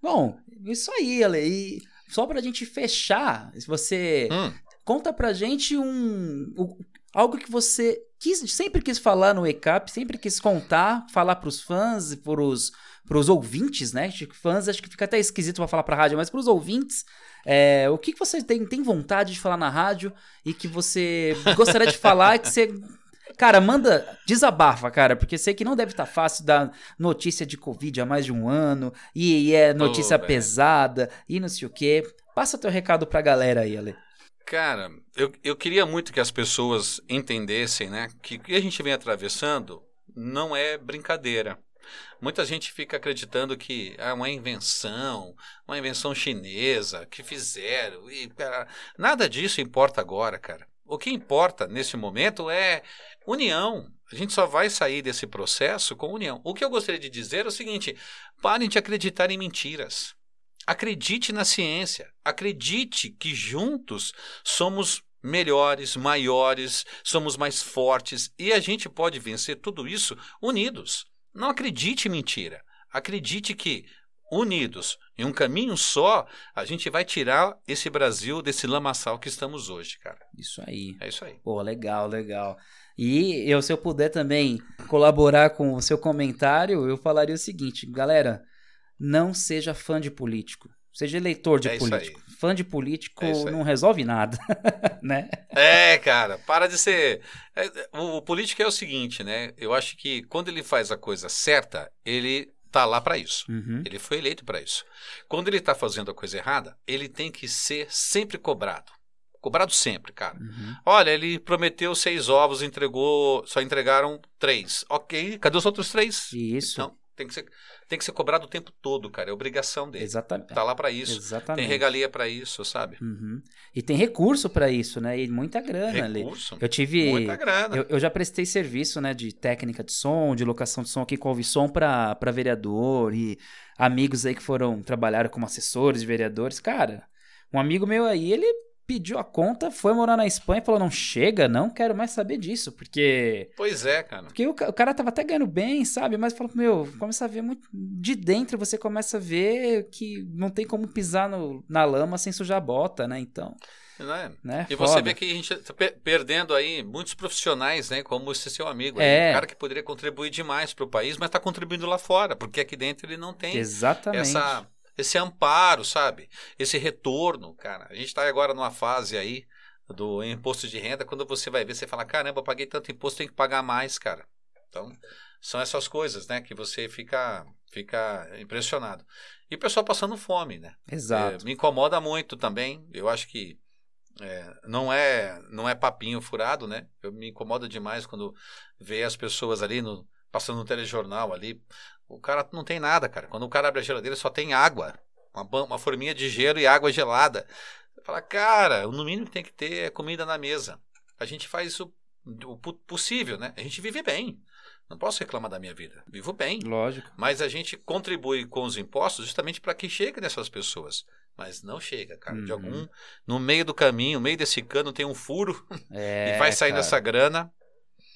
Speaker 1: Bom, isso aí, Ale. E só pra gente fechar, se você hum. conta pra gente um, um algo que você quis, sempre quis falar no ECAP, sempre quis contar, falar pros fãs e pros, pros ouvintes, né? Fãs, acho que fica até esquisito pra falar pra rádio, mas pros ouvintes, é, o que, que você tem, tem vontade de falar na rádio e que você gostaria de falar e que você. Cara, manda, desabafa, cara, porque sei que não deve estar tá fácil dar notícia de Covid há mais de um ano, e, e é notícia oh, pesada, e não sei o quê. Passa teu recado pra galera aí, Ale.
Speaker 2: Cara, eu, eu queria muito que as pessoas entendessem, né, que o que a gente vem atravessando não é brincadeira. Muita gente fica acreditando que é uma invenção, uma invenção chinesa que fizeram. E, cara, nada disso importa agora, cara. O que importa nesse momento é união. A gente só vai sair desse processo com união. O que eu gostaria de dizer é o seguinte: parem de acreditar em mentiras. Acredite na ciência. Acredite que juntos somos melhores, maiores, somos mais fortes e a gente pode vencer tudo isso unidos. Não acredite em mentira. Acredite que, unidos em um caminho só, a gente vai tirar esse Brasil desse lamaçal que estamos hoje, cara.
Speaker 1: Isso aí.
Speaker 2: É isso aí.
Speaker 1: Pô, legal, legal. E eu, se eu puder também colaborar com o seu comentário, eu falaria o seguinte, galera, não seja fã de político. Seja eleitor de é político. Fã de político é não resolve nada, né?
Speaker 2: É, cara, para de ser. É, o, o, político é o seguinte, né? Eu acho que quando ele faz a coisa certa, ele tá lá para isso. Uhum. Ele foi eleito para isso. Quando ele tá fazendo a coisa errada, ele tem que ser sempre cobrado. Cobrado sempre, cara.
Speaker 1: Uhum.
Speaker 2: Olha, ele prometeu seis ovos, entregou, só entregaram três. Ok, cadê os outros três?
Speaker 1: Isso.
Speaker 2: Então, tem que ser, tem que ser cobrado o tempo todo, cara. É obrigação dele.
Speaker 1: Exatamente.
Speaker 2: Tá lá para isso.
Speaker 1: Exatamente.
Speaker 2: Tem regalia para isso, sabe?
Speaker 1: Uhum. E tem recurso para isso, né? E muita grana ali.
Speaker 2: Recurso.
Speaker 1: Eu tive.
Speaker 2: Muita grana.
Speaker 1: Eu, eu já prestei serviço, né, de técnica de som, de locação de som aqui com o som para vereador e amigos aí que foram trabalhar como assessores de vereadores. Cara, um amigo meu aí, ele pediu a conta, foi morar na Espanha e falou: não chega, não quero mais saber disso, porque.
Speaker 2: Pois é, cara.
Speaker 1: Porque o, o cara tava até ganhando bem, sabe? Mas falou, meu, começa a ver muito. De dentro você começa a ver que não tem como pisar no- na lama sem sujar a bota, né? Então,
Speaker 2: Né?
Speaker 1: né?
Speaker 2: E você vê que a gente tá pe- perdendo aí muitos profissionais, né? Como esse seu amigo. aí.
Speaker 1: É.
Speaker 2: Um cara que poderia contribuir demais para o país, mas está contribuindo lá fora, porque aqui dentro ele não tem
Speaker 1: Exatamente.
Speaker 2: essa, esse amparo, sabe? Esse retorno, cara. A gente está agora numa fase aí do imposto de renda, quando você vai ver, você fala, caramba, eu paguei tanto imposto, tem que pagar mais, cara. Então, são essas coisas, né? Que você fica, fica impressionado. E o pessoal passando fome, né?
Speaker 1: Exato.
Speaker 2: É, me incomoda muito também. Eu acho que é, não é não é papinho furado, né? Eu me incomoda demais quando vê as pessoas ali no, passando no telejornal ali. O cara não tem nada, cara. Quando o cara abre a geladeira só tem água, uma, uma forminha de gelo e água gelada. Você fala, cara, no mínimo que tem que ter é comida na mesa. A gente faz isso o possível, né? A gente vive bem. Não posso reclamar da minha vida. Vivo bem.
Speaker 1: Lógico.
Speaker 2: Mas a gente contribui com os impostos justamente para que chegue nessas pessoas. Mas não chega, cara. De
Speaker 1: Uhum.
Speaker 2: algum. No meio do caminho, no meio desse cano, tem um furo
Speaker 1: É,
Speaker 2: e vai saindo
Speaker 1: cara,
Speaker 2: essa grana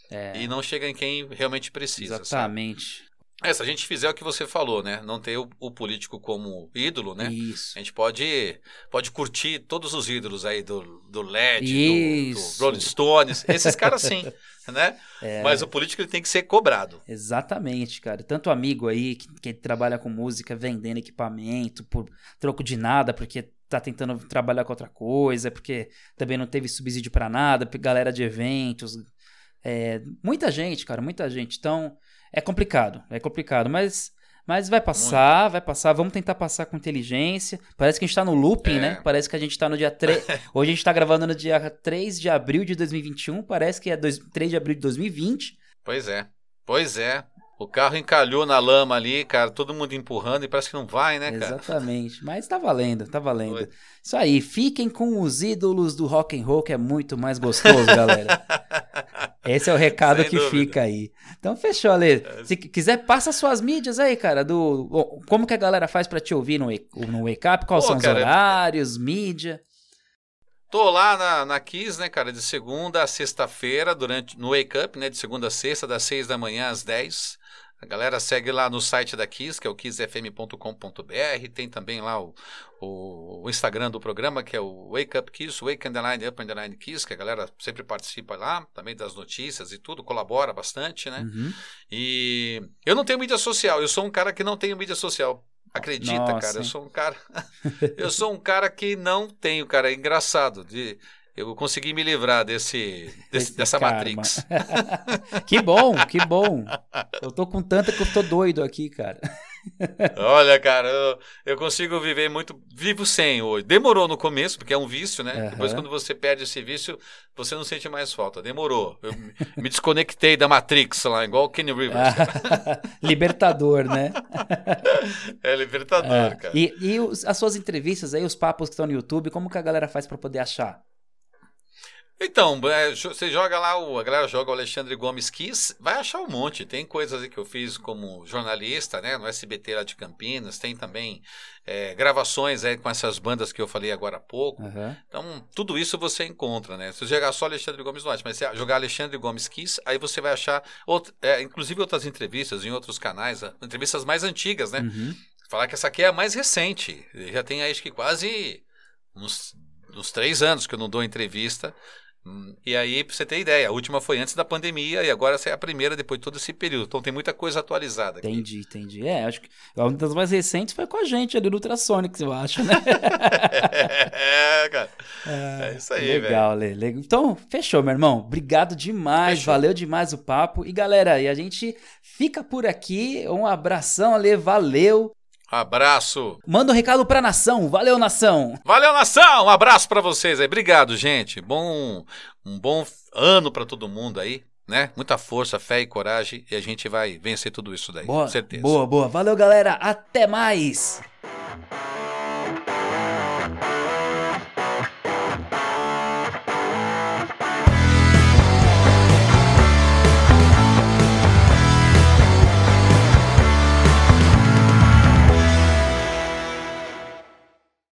Speaker 1: é,
Speaker 2: e não chega em quem realmente precisa. Sabe?
Speaker 1: Exatamente.
Speaker 2: É, se a gente fizer o que você falou, né? Não ter o, o político como ídolo, né?
Speaker 1: Isso.
Speaker 2: A gente pode, pode curtir todos os ídolos aí do, do LED, do, do. Rolling Stones. Esses caras sim, né?
Speaker 1: É.
Speaker 2: Mas o político ele tem que ser cobrado.
Speaker 1: Exatamente, cara. Tanto amigo aí que, que trabalha com música, vendendo equipamento por troco de nada, porque tá tentando trabalhar com outra coisa, porque também não teve subsídio pra nada, galera de eventos. É, muita gente, cara, muita gente. Então, é complicado, é complicado, mas. Mas vai passar, vai passar. Vamos tentar passar com inteligência. Parece que a gente tá no looping,
Speaker 2: É.
Speaker 1: né? Parece que a gente tá no dia 3. Hoje a gente tá gravando no dia 3 de abril de 2021. Parece que é dois- 3 de abril de 2020.
Speaker 2: Pois é, pois é. O carro encalhou na lama ali, cara, todo mundo empurrando e parece que não vai, né, cara?
Speaker 1: Exatamente. Mas tá valendo, tá valendo.
Speaker 2: Foi.
Speaker 1: Isso aí, fiquem com os ídolos do rock and roll, que é muito mais gostoso, galera. Esse é o recado
Speaker 2: Sem
Speaker 1: que
Speaker 2: dúvida.
Speaker 1: fica aí. Então fechou, Ale. Se qu- quiser, passa suas mídias aí, cara, do como que a galera faz pra te ouvir no, Wake- no Wake Up, quais
Speaker 2: Pô,
Speaker 1: são os
Speaker 2: cara,
Speaker 1: horários, mídia.
Speaker 2: Tô lá na, na Kiss, né, cara, de segunda a sexta-feira, durante no Wake Up, né, de segunda a sexta, das seis da manhã às 10. A galera segue lá no site da Kiss, que é o kissfm.com.br. Tem também lá o, o, o Instagram do programa, que é o Wake Up Kiss, Wake Underline Up Underline Kiss, que a galera sempre participa lá, também das notícias e tudo, colabora bastante, né?
Speaker 1: Uhum.
Speaker 2: E eu não tenho mídia social, eu sou um cara que não tenho mídia social. Acredita,
Speaker 1: Nossa,
Speaker 2: cara, eu
Speaker 1: hein?
Speaker 2: sou um cara. eu sou um cara que não tenho, cara. É engraçado. De, eu consegui me livrar desse, desse-
Speaker 1: Esse
Speaker 2: dessa
Speaker 1: karma.
Speaker 2: Matrix.
Speaker 1: que bom, que bom. Eu tô com tanta que eu tô doido aqui, cara.
Speaker 2: Olha, cara, eu, eu consigo viver muito. Vivo sem hoje. Demorou no começo, porque é um vício, né?
Speaker 1: Aham.
Speaker 2: Depois, quando você perde esse vício, você não sente mais falta. Demorou. Eu me- desconectei da Matrix lá, igual o Kenny Rivers. cara.
Speaker 1: Libertador, né?
Speaker 2: É libertador,
Speaker 1: É.
Speaker 2: cara.
Speaker 1: E, e os- as suas entrevistas aí, os papos que estão no YouTube, como que a galera faz pra poder achar?
Speaker 2: Então, é, você joga lá, o, a galera joga o Alexandre Gomes Kiss, vai achar um monte. Tem coisas aí que eu fiz como jornalista, né, no SBT lá de Campinas, tem também é, gravações aí com essas bandas que eu falei agora há pouco.
Speaker 1: Aham.
Speaker 2: Então, tudo isso você encontra, né? Se você jogar só Alexandre Gomes não acha, mas se jogar Alexandre Gomes Kiss, aí você vai achar, out- é, inclusive outras entrevistas em outros canais, ah, entrevistas mais antigas, né?
Speaker 1: Uhum.
Speaker 2: Falar que essa aqui é a mais recente. Já tem acho que quase uns, uns três anos que eu não dou entrevista. E aí, pra você ter ideia, a última foi antes da pandemia e agora essa é a primeira depois de todo esse período. Então tem muita coisa atualizada aqui.
Speaker 1: Entendi, entendi. É, acho que uma das mais recentes foi com a gente ali no Ultrasonics, eu acho, né?
Speaker 2: é, cara. É isso aí, velho.
Speaker 1: Legal, Lê. Legal. Então, fechou, meu irmão. Obrigado demais,
Speaker 2: Fechou.
Speaker 1: valeu demais o papo. E galera, e a gente fica por aqui. Um abração, Ale, valeu.
Speaker 2: Abraço.
Speaker 1: Manda um recado pra nação. Valeu, nação.
Speaker 2: Valeu, nação. Um abraço para vocês aí. Obrigado, gente. Bom, um bom ano para todo mundo aí, né? Muita força, fé e coragem e a gente vai vencer tudo isso daí,
Speaker 1: boa,
Speaker 2: com certeza.
Speaker 1: Boa, boa. Valeu, galera. Até mais.